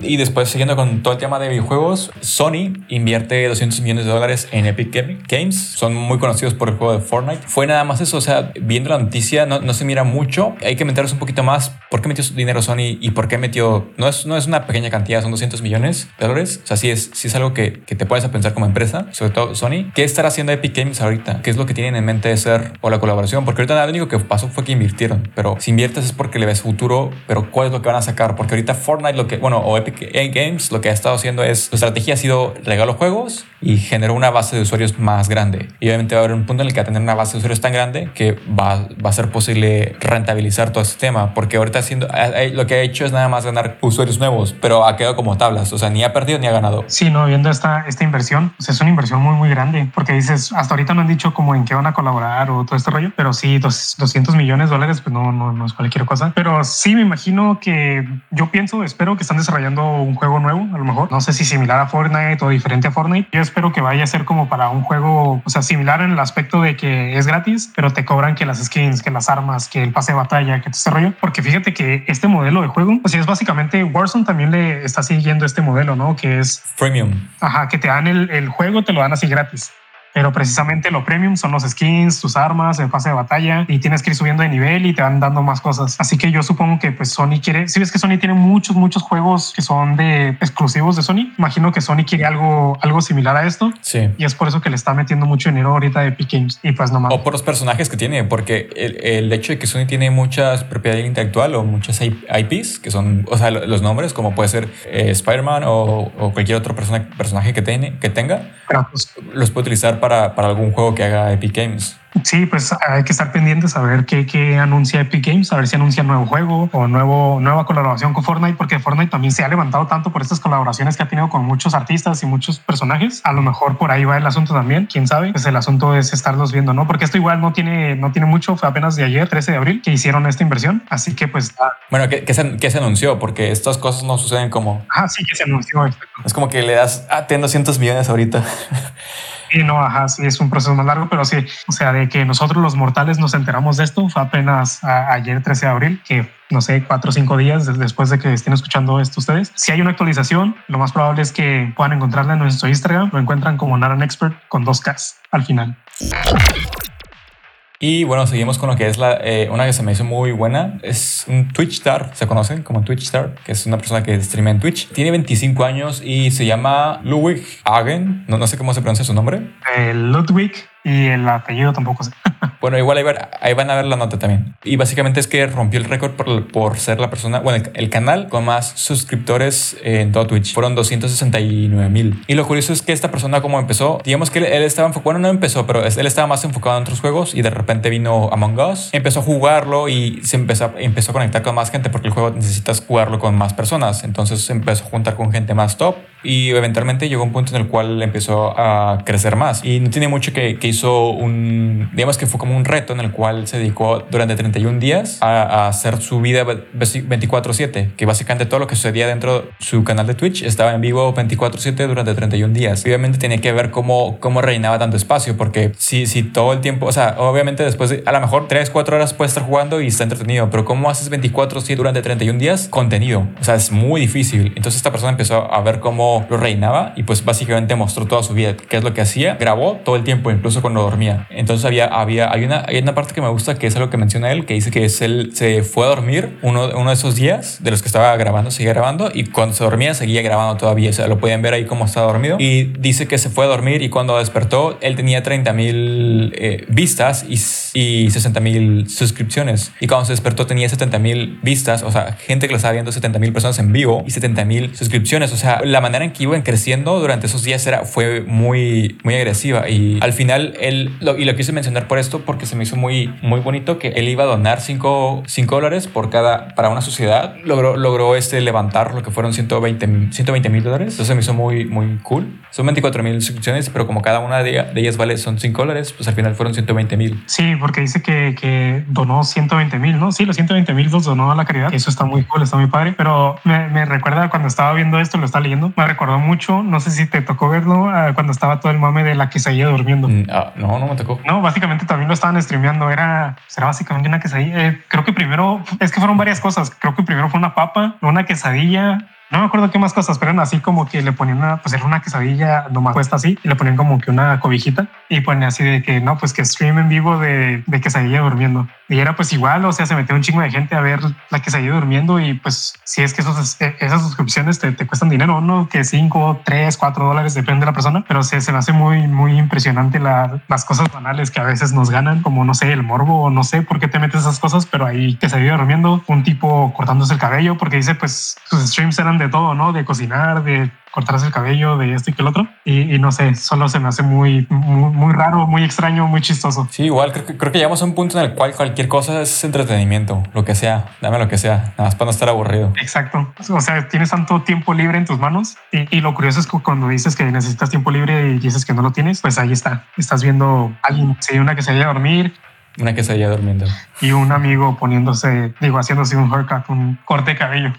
Y después, siguiendo con todo el tema de videojuegos, Sony invierte 200 millones de dólares en Epic Games. Son muy conocidos por el juego de Fortnite. Fue nada más eso, o sea, viendo la noticia no, no se mira mucho. Hay que meterse un poquito más. ¿Por qué metió su dinero Sony y por qué metió? No es, no es una pequeña cantidad, son 200 millones de dólares. O sea, sí es, sí es algo que, que te puedes a pensar como empresa, sobre todo Sony. ¿Qué estará haciendo Epic Games ahorita? ¿Qué es lo que tienen en mente de ser o la colaboración? Porque ahorita lo único que pasó fue que invirtieron, pero si inviertes es porque le ves futuro, pero ¿cuál es lo que van a sacar? Porque ahorita Fortnite, lo que, bueno, o Epic Epic Games lo que ha estado haciendo es, su estrategia ha sido regalar juegos y generó una base de usuarios más grande. Y obviamente va a haber un punto en el que va a tener una base de usuarios tan grande que va, va a ser posible rentabilizar todo este tema, porque ahorita haciendo, lo que ha hecho es nada más ganar usuarios nuevos, pero ha quedado como tablas, o sea, ni ha perdido ni ha ganado. Sí, no, viendo esta, esta inversión, pues es una inversión muy, muy grande, porque dices, hasta ahorita no han dicho como en qué van a colaborar o todo este rollo, pero sí, 200 millones de dólares, pues no, no, no es cualquier cosa. Pero sí, me imagino que yo pienso, espero que están desarrollando un juego nuevo, a lo mejor, no sé si similar a Fortnite o diferente a Fortnite. Yo espero que vaya a ser como para un juego, o sea, similar en el aspecto de que es gratis, pero te cobran que las skins, que las armas, que el pase de batalla, que te desarrollo, porque fíjate que este modelo de juego, pues es básicamente Warzone también le está siguiendo este modelo, ¿no? Que es premium. Ajá, que te dan el, el juego, te lo dan así gratis pero precisamente lo premium son los skins, tus armas, el pase de batalla y tienes que ir subiendo de nivel y te van dando más cosas. Así que yo supongo que pues Sony quiere, si ves que Sony tiene muchos, muchos juegos que son de exclusivos de Sony, imagino que Sony quiere algo, algo similar a esto. Sí. Y es por eso que le está metiendo mucho dinero ahorita de Epic Games y pues nomás. O por los personajes que tiene, porque el, el hecho de que Sony tiene muchas propiedades intelectual o muchas IPs, que son, o sea, los nombres, como puede ser eh, Spider-Man o, o, cualquier otro persona, personaje que, tiene, que tenga, los puede utilizar para para, algún juego que haga Epic Games. Sí, pues hay que estar pendientes a ver qué, qué, anuncia Epic Games, a ver si anuncia nuevo juego o nuevo, nueva colaboración con Fortnite, porque Fortnite también se ha levantado tanto por estas colaboraciones que ha tenido con muchos artistas y muchos personajes. A lo mejor por ahí va el asunto también, quién sabe. Pues el asunto es estarlos viendo, ¿no? Porque esto igual no tiene, no tiene mucho, fue apenas de ayer, 13 de abril, que hicieron esta inversión. Así que pues. Bueno, ¿qué, se, se, anunció? Porque estas cosas no suceden como. Ah, sí, que se anunció. Es como que le das, ah, 200 millones ahorita. Sí, no, ajá, sí, es un proceso más largo, pero sí, o sea, de que nosotros los mortales nos enteramos de esto fue apenas ayer 13 de abril, que no sé, cuatro o cinco días después de que estén escuchando esto ustedes. Si hay una actualización, lo más probable es que puedan encontrarla en nuestro Instagram, lo encuentran como Naran Expert con dos Ks al final. Y bueno, seguimos con lo que es la, eh, una que se me hizo muy buena. Es un Twitch Star, se conoce como Twitch Star, que es una persona que streama en Twitch. Tiene 25 años y se llama Ludwig Hagen. No, no sé cómo se pronuncia su nombre. Eh, Ludwig y el apellido tampoco sé. bueno, igual ahí, van a ver la nota también. Y básicamente es que rompió el récord por, por ser la persona, bueno, el, canal con más suscriptores en todo Twitch. Fueron 269 mil. Y lo curioso es que esta persona, como empezó, digamos que él, estaba enfocado, bueno, no empezó, pero él estaba más enfocado en otros juegos y de repente vino Among Us, empezó a jugarlo y se empezó, empezó a conectar con más gente porque el juego necesitas jugarlo con más personas. Entonces empezó a juntar con gente más top y eventualmente llegó a un punto en el cual empezó a crecer más. Y no tiene mucho que, que hizo un, digamos que fue como un reto en el cual se dedicó durante 31 días a, hacer su vida 24/7, que básicamente todo lo que sucedía dentro de su canal de Twitch estaba en vivo 24/7 durante 31 días. obviamente tenía que ver cómo, cómo reinaba tanto espacio, porque si, si todo el tiempo, o sea, obviamente después de, a lo mejor 3, 4 horas puede estar jugando y está entretenido, pero ¿cómo haces 24/7 durante 31 días? Contenido. O sea, es muy difícil. Entonces esta persona empezó a ver cómo lo reinaba y pues básicamente mostró toda su vida, qué es lo que hacía, grabó todo el tiempo, incluso cuando dormía. Entonces había, había, hay una, hay una parte que me gusta que es algo que menciona él, que dice que es él se fue a dormir uno, uno de esos días de los que estaba grabando, seguía grabando y cuando se dormía seguía grabando todavía, o sea, lo pueden ver ahí cómo estaba dormido. Y dice que se fue a dormir y cuando despertó él tenía 30 mil eh, vistas y, y 60 mil suscripciones. Y cuando se despertó tenía 70 mil vistas, o sea, gente que lo estaba viendo 70 mil personas en vivo y 70 mil suscripciones, o sea, la manera en que iban creciendo durante esos días era, fue muy, muy agresiva. Y al final, él, lo, y lo quise mencionar por esto, porque se me hizo muy, muy bonito que él iba a donar 5 dólares por cada, para una sociedad. Logró, logró este levantar lo que fueron 120 mil dólares. Entonces se me hizo muy, muy cool. Son 24 mil suscripciones, pero como cada una de, ellas vale son 5 dólares, pues al final fueron 120 mil. Sí, porque dice que, que donó 120 mil, ¿no? Sí, los 120 mil los donó a la caridad. Eso está muy cool, está muy padre. Pero me, me recuerda cuando estaba viendo esto, lo estaba leyendo, me recordó mucho, no sé si te tocó verlo ah, cuando estaba todo el mame de la quesadilla durmiendo. Mm, ah, no, no me tocó. No, básicamente también lo estaban streameando. Era, era básicamente una quesadilla. Eh, creo que primero, es que fueron varias cosas. Creo que primero fue una papa, una quesadilla, no me acuerdo qué más cosas, pero eran así como que le ponían una, pues era una quesadilla nomás puesta así y le ponían como que una cobijita y ponían así de que no, pues que stream en vivo de, de quesadilla durmiendo. Y era pues igual, o sea, se metió un chingo de gente a ver la que se ha ido durmiendo y pues si es que esos, e, esas suscripciones te, te cuestan dinero, ¿no? Que 5, 3, 4 dólares, depende de la persona, pero se, se me hace muy, muy impresionante la, las cosas banales que a veces nos ganan, como no sé, el morbo o no sé por qué te metes esas cosas, pero ahí que se ha ido durmiendo, un tipo cortándose el cabello, porque dice pues sus streams eran de todo, ¿no? De cocinar, de cortarse el cabello, de esto y que el otro. Y, no sé, solo se me hace muy, muy, raro, muy extraño, muy chistoso. Sí, igual creo que, creo que llegamos a un punto en el cual cualquier cosa es entretenimiento, lo que sea, dame lo que sea, nada más para no estar aburrido. Exacto. O sea, tienes tanto tiempo libre en tus manos y, lo curioso es que cuando dices que necesitas tiempo libre y dices que no lo tienes, pues ahí está. Estás viendo a alguien, si una que se vaya a dormir, una que se vaya durmiendo. Y un amigo poniéndose, digo, haciéndose un haircut, un corte de cabello.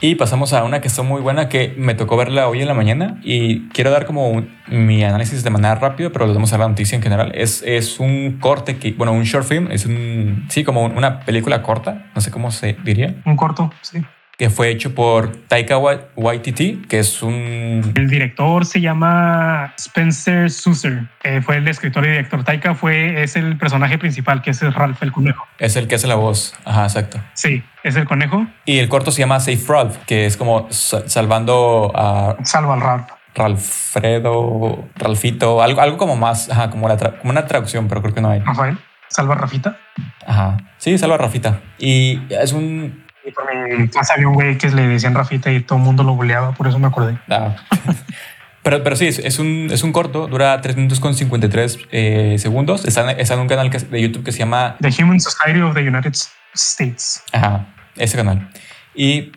Y pasamos a una que está muy buena que me tocó verla hoy en la mañana y quiero dar como mi análisis de manera rápida, pero les vamos a la noticia en general. Es, es un corte que, bueno, un short film, es un, sí, como una película corta, no sé cómo se diría. Un corto, sí que fue hecho por Taika Waititi, que es un... El director se llama Spencer Susser, fue el escritor y director. Taika fue, es el personaje principal, que es Ralph el conejo. Es el que hace la voz, ajá, exacto. Sí, es el conejo. Y el corto se llama Safe Ralph, que es como salvando a... Salva al Ralph. Ralfredo, Ralfito, algo, algo como más, ajá, como, la como una traducción, pero creo que no hay. Rafael, salva a Rafita. Ajá, sí, salva a Rafita. Y es un y por mi casa había un güey que le decían Rafita y todo el mundo lo buleaba, por eso me acordé. Ah. Pero, pero sí, es, un, es un corto, dura 3 minutos con 53 eh, segundos. Está, está, en un canal de YouTube que se llama The Human Society of the United States. Ajá, ese canal. Y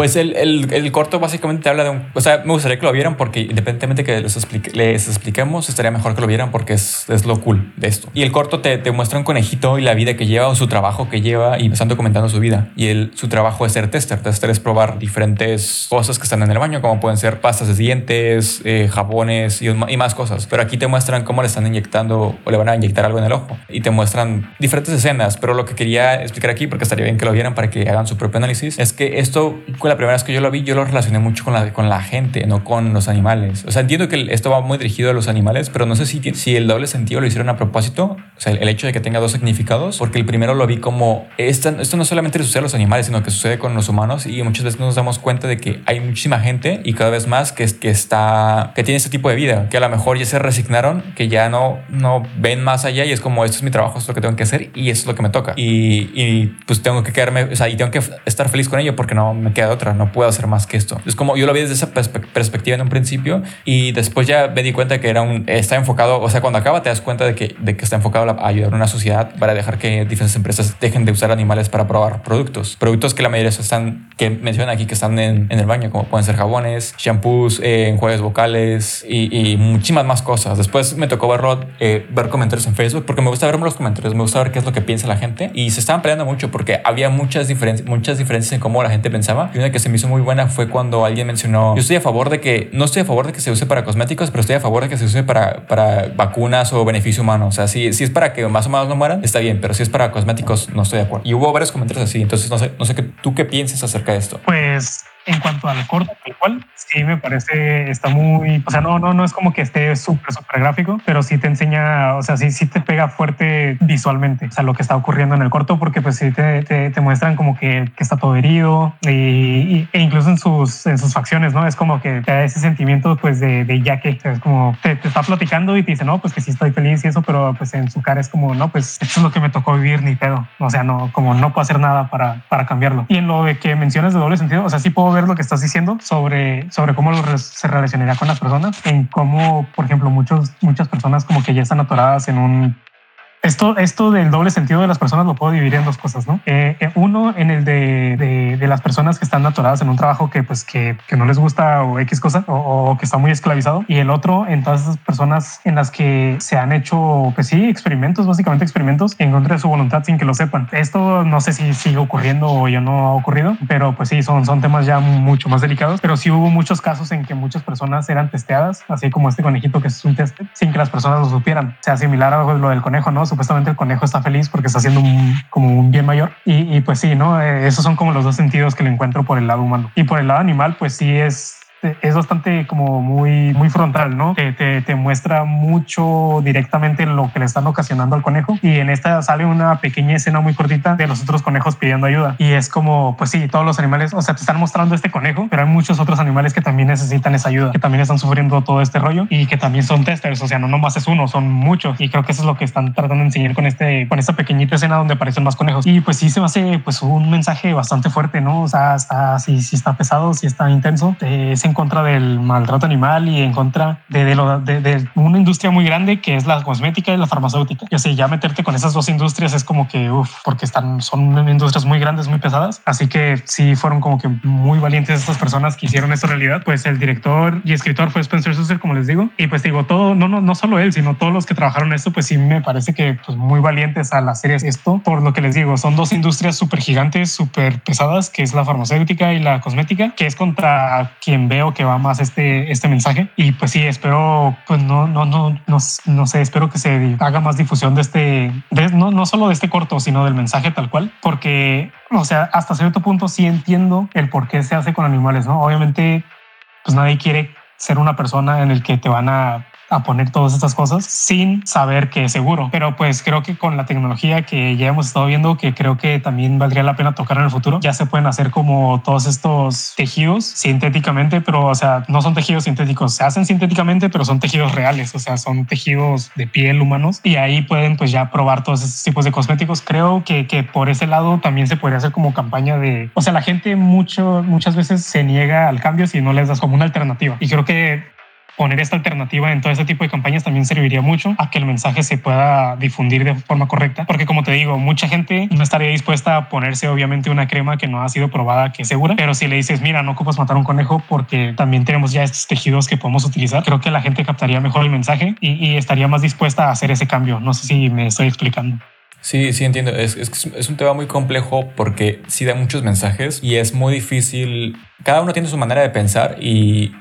pues el, el, el, corto básicamente habla de un... O sea, me gustaría que lo vieran porque independientemente que les, les expliquemos, estaría mejor que lo vieran porque es, es lo cool de esto. Y el corto te, te, muestra un conejito y la vida que lleva o su trabajo que lleva y están documentando su vida. Y el, su trabajo es ser tester. Tester es probar diferentes cosas que están en el baño, como pueden ser pastas de dientes, eh, jabones y, y, más cosas. Pero aquí te muestran cómo le están inyectando o le van a inyectar algo en el ojo. Y te muestran diferentes escenas. Pero lo que quería explicar aquí, porque estaría bien que lo vieran para que hagan su propio análisis, es que esto la primera vez que yo lo vi, yo lo relacioné mucho con la, con la gente, no con los animales. O sea, entiendo que esto va muy dirigido a los animales, pero no sé si, si el doble sentido lo hicieron a propósito. O sea, el, hecho de que tenga dos significados, porque el primero lo vi como esto, esto no solamente sucede a los animales, sino que sucede con los humanos y muchas veces nos damos cuenta de que hay muchísima gente y cada vez más que, que está, que tiene este tipo de vida, que a lo mejor ya se resignaron, que ya no, no ven más allá y es como esto es mi trabajo, esto es lo que tengo que hacer y eso es lo que me toca. Y, y pues tengo que quedarme, o sea, y tengo que estar feliz con ello porque no me queda otra, no puedo hacer más que esto. Es como yo lo vi desde esa perspectiva en un principio y después ya me di cuenta que era un, está enfocado, o sea, cuando acaba te das cuenta de que, de que está enfocado a ayudar a una sociedad para dejar que diferentes empresas dejen de usar animales para probar productos. Productos que la mayoría están, que mencionan aquí que están en, en el baño, como pueden ser jabones, shampoos, eh, enjuagues vocales y, y, muchísimas más cosas. Después me tocó verlo, eh, ver comentarios en Facebook porque me gusta ver los comentarios, me gusta ver qué es lo que piensa la gente y se estaban peleando mucho porque había muchas diferencias, muchas diferencias en cómo la gente pensaba y una que se me hizo muy buena fue cuando alguien mencionó, yo estoy a favor de que, no estoy a favor de que se use para cosméticos, pero estoy a favor de que se use para, para vacunas o beneficio humano. O sea, si, si es para que más o menos no mueran, está bien, pero si es para cosméticos, no estoy de acuerdo. Y hubo varios comentarios así, entonces no sé, no sé qué, tú qué piensas acerca de esto. Pues en cuanto al corto, tal cual, sí me parece, está muy, o sea, no, no, no es como que esté súper, súper gráfico, pero sí te enseña, o sea, sí, sí te pega fuerte visualmente, o sea, lo que está ocurriendo en el corto, porque pues sí te, te, muestran como que, que, está todo herido y, e incluso en sus, en sus facciones, ¿no? Es como que te da ese sentimiento pues de, de ya que, es como te, te, está platicando y te dice, no, pues que sí estoy feliz y eso, pero pues en su cara es como, no, pues esto es lo que me tocó vivir, ni pedo, o sea, no, como no puedo hacer nada para, para cambiarlo. Y en lo de que mencionas de doble sentido, o sea, sí puedo ver lo que estás diciendo sobre, sobre cómo se relacionaría con las personas, en cómo, por ejemplo, muchos, muchas personas como que ya están atoradas en un esto, esto del doble sentido de las personas lo puedo dividir en dos cosas, ¿no? Eh, eh, uno, en el de, de, las personas que están atoradas en un trabajo que, pues, que, que no les gusta o X cosa o, que está muy esclavizado. Y el otro, en todas esas personas en las que se han hecho, pues sí, experimentos, básicamente experimentos en contra de su voluntad sin que lo sepan. Esto no sé si sigue ocurriendo o ya no ha ocurrido, pero pues sí, son, son temas ya mucho más delicados. Pero sí hubo muchos casos en que muchas personas eran testeadas, así como este conejito que es un test, sin que las personas lo supieran. Sea, similar a lo del conejo, ¿no? Supuestamente el conejo está feliz porque está haciendo un, como un bien mayor. Y, y pues sí, ¿no? Eh, esos son como los dos sentidos que le encuentro por el lado humano. Y por el lado animal, pues sí es es bastante como muy, muy frontal, ¿no? Te, te, te, muestra mucho directamente lo que le están ocasionando al conejo. Y en esta sale una pequeña escena muy cortita de los otros conejos pidiendo ayuda. Y es como, pues sí, todos los animales, o sea, te están mostrando este conejo, pero hay muchos otros animales que también necesitan esa ayuda, que también están sufriendo todo este rollo y que también son testers. O sea, no nomás es uno, son muchos. Y creo que eso es lo que están tratando de enseñar con este, con esta pequeñita escena donde aparecen más conejos. Y pues sí se hace pues un mensaje bastante fuerte, ¿no? O sea, está, sí, sí está pesado, sí está intenso. Es en contra del maltrato animal y en contra de, de, lo, de, de, una industria muy grande que es la cosmética y la farmacéutica. Y así ya meterte con esas dos industrias es como que, uff, porque están, son industrias muy grandes, muy pesadas. Así que sí fueron como que muy valientes estas personas que hicieron esta realidad. Pues el director y escritor fue Spencer Susser, como les digo. Y pues digo, todo, no, no, no solo él, sino todos los que trabajaron esto, pues sí me parece que pues muy valientes a las series esto. Por lo que les digo, son dos industrias súper gigantes, súper pesadas, que es la farmacéutica y la cosmética, que es contra quien veo que va más este, este mensaje. Y pues sí, espero, pues no, no, no, no, no sé, espero que se haga más difusión de este, de, no, no solo de este corto, sino del mensaje tal cual, porque, o sea, hasta cierto punto sí entiendo el por qué se hace con animales, ¿no? Obviamente, pues nadie quiere ser una persona en el que te van a a poner todas estas cosas sin saber que es seguro. Pero pues creo que con la tecnología que ya hemos estado viendo, que creo que también valdría la pena tocar en el futuro, ya se pueden hacer como todos estos tejidos sintéticamente, pero o sea, no son tejidos sintéticos, se hacen sintéticamente, pero son tejidos reales, o sea, son tejidos de piel humanos y ahí pueden pues ya probar todos estos tipos de cosméticos. Creo que, que por ese lado también se podría hacer como campaña de, o sea, la gente mucho, muchas veces se niega al cambio si no les das como una alternativa. Y creo que poner esta alternativa en todo este tipo de campañas también serviría mucho a que el mensaje se pueda difundir de forma correcta. Porque como te digo, mucha gente no estaría dispuesta a ponerse obviamente una crema que no ha sido probada, que es segura. Pero si le dices, mira, no ocupas matar un conejo porque también tenemos ya estos tejidos que podemos utilizar, creo que la gente captaría mejor el mensaje y, y estaría más dispuesta a hacer ese cambio. No sé si me estoy explicando. Sí, sí, entiendo. Es, es, es un tema muy complejo porque sí da muchos mensajes y es muy difícil cada uno tiene su manera de pensar y,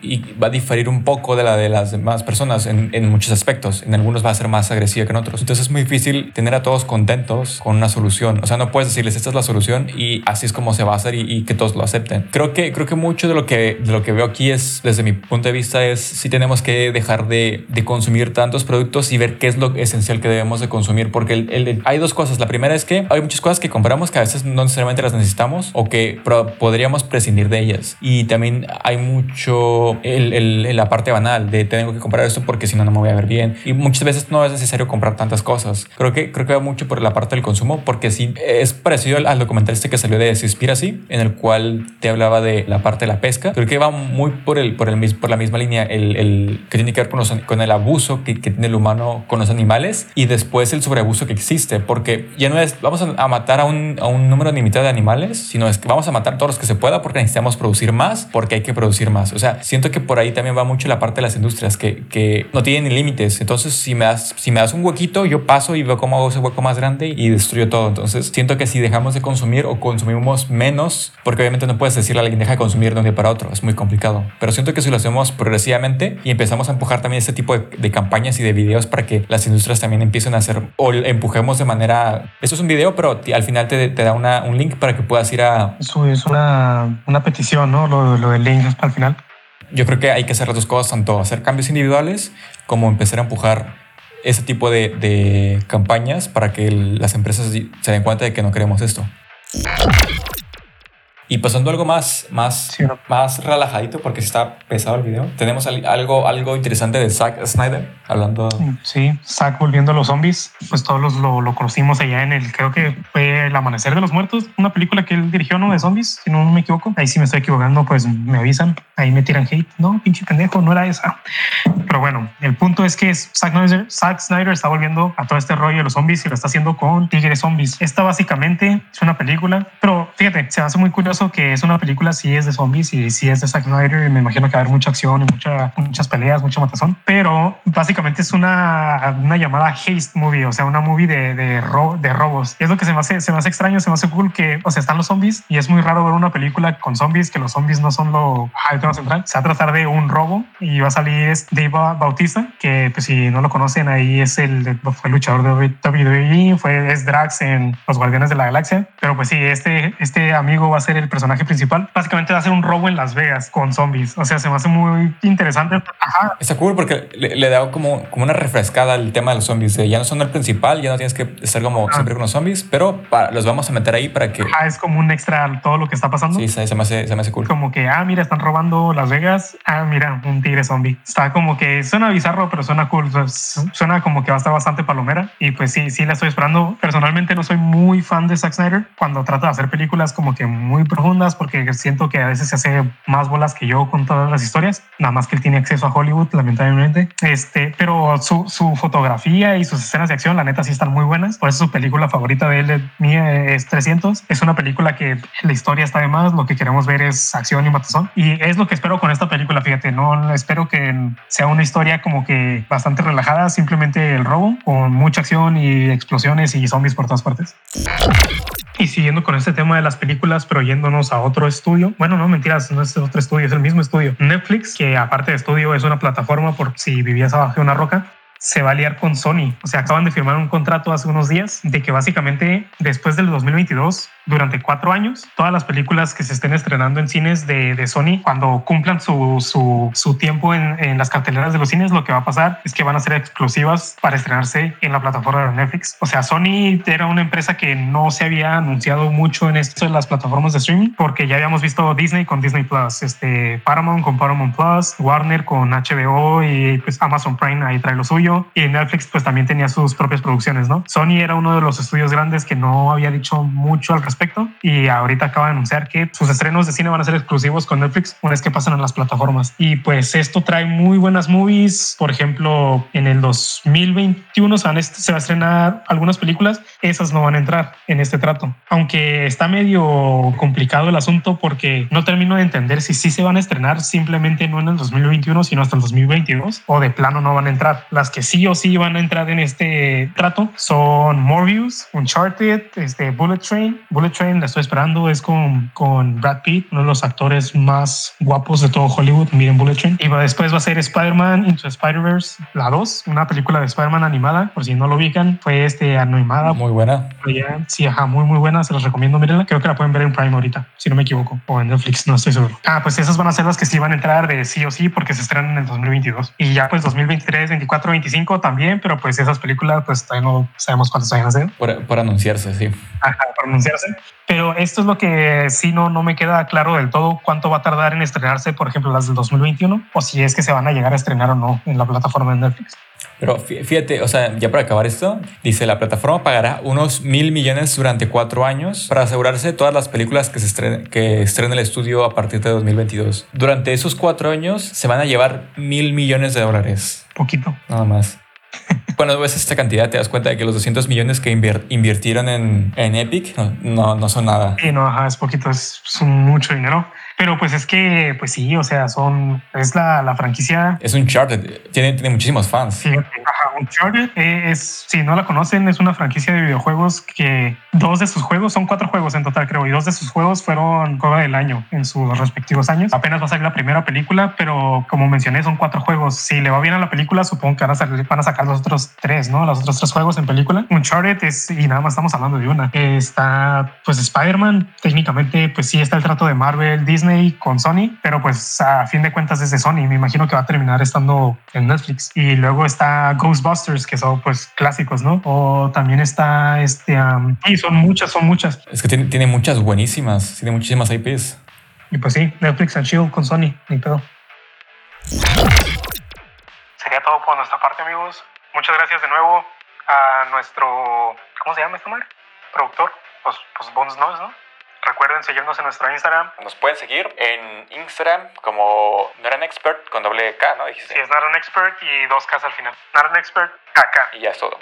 va a diferir un poco de la de las demás personas en, en, muchos aspectos. En algunos va a ser más agresiva que en otros. Entonces es muy difícil tener a todos contentos con una solución. O sea, no puedes decirles esta es la solución y así es como se va a hacer y, que todos lo acepten. Creo que, creo que mucho de lo que, de lo que veo aquí es, desde mi punto de vista, es si tenemos que dejar de, de consumir tantos productos y ver qué es lo esencial que debemos de consumir. Porque el, el, hay dos cosas. La primera es que hay muchas cosas que compramos que a veces no necesariamente las necesitamos o que podríamos prescindir de ellas. Y también hay mucho el, el, la parte banal de tengo que comprar esto porque si no, no me voy a ver bien. Y muchas veces no es necesario comprar tantas cosas. Creo que, creo que va mucho por la parte del consumo porque sí es parecido al, al documental este que salió de Seaspiracy, en el cual te hablaba de la parte de la pesca. Creo que va muy por, el, por, el, por la misma línea el, el que tiene que ver con, los, con el abuso que, que, tiene el humano con los animales y después el sobreabuso que existe. Porque ya no es vamos a, matar a un, a un número limitado de animales, sino es que vamos a matar todos los que se pueda porque necesitamos producir más porque hay que producir más. O sea, siento que por ahí también va mucho la parte de las industrias que, que no tienen límites. Entonces, si me, das, si me das un huequito, yo paso y veo cómo hago ese hueco más grande y destruyo todo. Entonces, siento que si dejamos de consumir o consumimos menos, porque obviamente no puedes decirle a alguien deja de consumir de un día para otro, es muy complicado. Pero siento que si lo hacemos progresivamente y empezamos a empujar también este tipo de, de campañas y de videos para que las industrias también empiecen a hacer o empujemos de manera. Esto es un video, pero al final te, te da una, un link para que puedas ir a. Eso es una, una petición, ¿no? Lo, lo del link al final. Yo creo que hay que hacer las dos cosas, tanto hacer cambios individuales como empezar a empujar ese tipo de, de campañas para que las empresas se den cuenta de que no queremos esto. Y pasando algo más, más, sí, no. más relajadito, porque está pesado el video, tenemos algo, algo interesante de Zack Snyder, hablando... Sí, Zack volviendo a los zombies, pues todos los, lo, lo, conocimos allá en el, creo que fue El Amanecer de los Muertos, una película que él dirigió, ¿no? De zombies, si no me equivoco. Ahí sí me estoy equivocando, pues me avisan, ahí me tiran hate. No, pinche pendejo, no era esa. Pero bueno, el punto es que Zack Snyder, Zack Snyder está volviendo a todo este rollo de los zombies y lo está haciendo con Tigres Zombies. Esta básicamente es una película, pero fíjate, se hace muy curioso que es una película, sí es de zombies y sí es de Zack Snyder y me imagino que va a haber mucha acción y mucha, muchas peleas, mucha matazón, pero básicamente es una, una llamada haste movie, o sea, una movie de, de, ro de robos. Y es lo que se me, hace, se me hace extraño, se me hace cool que, o sea, están los zombies y es muy raro ver una película con zombies, que los zombies no son lo el central. Se va a tratar de un robo y va a salir Dave Bautista, que pues si no lo conocen, ahí es el, fue el luchador de WWE, fue, es Drax en Los Guardianes de la Galaxia, pero pues sí, este este amigo va a ser el personaje principal. Básicamente va a ser un robo en Las Vegas con zombies. O sea, se me hace muy interesante. Ajá. Está cool porque le, da como, como una refrescada al tema de los zombies. ya no son el principal, ya no tienes que estar como siempre con los zombies, pero los vamos a meter ahí para que... Ah, es como un extra todo lo que está pasando. Sí, se, me hace, se me hace cool. Como que, ah, mira, están robando Las Vegas. Ah, mira, un tigre zombie. Está como que suena bizarro, pero suena cool. Suena como que va a estar bastante palomera. Y pues sí, sí la estoy esperando. Personalmente no soy muy fan de Zack Snyder cuando trata de hacer películas como que muy profundas porque siento que a veces se hace más bolas que yo con todas las historias. Nada más que él tiene acceso a Hollywood, lamentablemente. Este, pero su, su fotografía y sus escenas de acción, la neta, sí están muy buenas. Por eso su película favorita de él, mía, es 300. Es una película que la historia está de más. Lo que queremos ver es acción y matazón. Y es lo que espero con esta película. Fíjate, no espero que sea una historia como que bastante relajada, simplemente el robo con mucha acción y explosiones y zombies por todas partes. Y siguiendo con este tema de las películas, pero yéndonos a otro estudio. Bueno, no mentiras, no es otro estudio, es el mismo estudio. Netflix, que aparte de estudio es una plataforma por si vivías abajo de una roca se va a liar con Sony. O sea, acaban de firmar un contrato hace unos días de que básicamente después del 2022 durante cuatro años todas las películas que se estén estrenando en cines de, de Sony, cuando cumplan su, su, su tiempo en, en, las carteleras de los cines, lo que va a pasar es que van a ser exclusivas para estrenarse en la plataforma de Netflix. O sea, Sony era una empresa que no se había anunciado mucho en esto de las plataformas de streaming, porque ya habíamos visto Disney con Disney Plus, este Paramount con Paramount Plus, Warner con HBO y pues Amazon Prime ahí trae lo suyo y Netflix pues también tenía sus propias producciones, ¿no? Sony era uno de los estudios grandes que no había dicho mucho al respecto y ahorita acaba de anunciar que sus estrenos de cine van a ser exclusivos con Netflix una vez que pasan a las plataformas. Y pues esto trae muy buenas movies. Por ejemplo, en el 2021 se, van se va a estrenar algunas películas. Esas no van a entrar en este trato. Aunque está medio complicado el asunto porque no termino de entender si sí se van a estrenar simplemente no en el 2021, sino hasta el 2022 o de plano no van a entrar. Las que sí o sí van a entrar en este trato son Morbius, Uncharted, este Bullet Train, Bullet Train, la estoy esperando, es con, con Brad Pitt, uno de los actores más guapos de todo Hollywood. Miren Bullet Train. Y después va a ser Spider-Man Into Spider-Verse, la 2, una película de Spider-Man animada, por si no lo ubican, fue este animada. Muy buena. Sí, ajá, muy, muy buena, se los recomiendo, mírenla. Creo que la pueden ver en Prime ahorita, si no me equivoco, o en Netflix, no estoy seguro. Ah, pues esas van a ser las que sí van a entrar de sí o sí, porque se estrenan en el 2022. Y ya pues 2023, 24, 25 también, pero pues esas películas pues todavía no sabemos cuántas vayan a ser. Por, por anunciarse, sí. Ajá, por anunciarse. Pero esto es lo que sí no, no me queda claro del todo cuánto va a tardar en estrenarse, por ejemplo, las del 2021, o si es que se van a llegar a estrenar o no en la plataforma de Netflix. Pero fíjate, o sea, ya para acabar esto, dice la plataforma pagará unos mil millones durante cuatro años para asegurarse todas las películas que se estrenen, que estrene el estudio a partir de 2022. Durante esos cuatro años se van a llevar mil millones de dólares. Poquito. Nada más. Cuando ves esta cantidad, te das cuenta de que los 200 millones que invirtieron en, en Epic no, no, son nada. Sí, no, ajá, es poquito, es, es mucho dinero. Pero pues es que, pues sí, o sea, son, es la, la franquicia. Es un Uncharted, tiene, tiene muchísimos fans. Sí, ajá, Uncharted es, si no la conocen, es una franquicia de videojuegos que dos de sus juegos, son cuatro juegos en total, creo, y dos de sus juegos fueron juego del año en sus respectivos años. Apenas va a salir la primera película, pero como mencioné, son cuatro juegos. Si le va bien a la película, supongo que van a, salir, van a sacar los otros tres, ¿no? Los otros tres juegos en película. Uncharted es, y nada más estamos hablando de una. Está, pues, Spider-Man, técnicamente, pues sí está el trato de Marvel, Disney con Sony, pero pues a fin de cuentas es de Sony. Me imagino que va a terminar estando en Netflix. Y luego está Ghostbusters, que son pues clásicos, ¿no? O también está este... y son muchas, son muchas. Es que tiene, tiene muchas buenísimas, tiene muchísimas IPs. Y pues sí, Netflix and Chill con Sony, ni pedo. Sería todo por nuestra parte, amigos. Muchas gracias de nuevo a nuestro, ¿cómo se llama este mal? Productor, pues, pues Bones Noise, ¿no? Recuerden seguirnos en nuestro Instagram. Nos pueden seguir en Instagram como Naran Expert con doble K, ¿no? Sí, es Naran Expert y dos K al final. Naran Expert KK. Y ya es todo.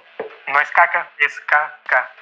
No es KK, es KK.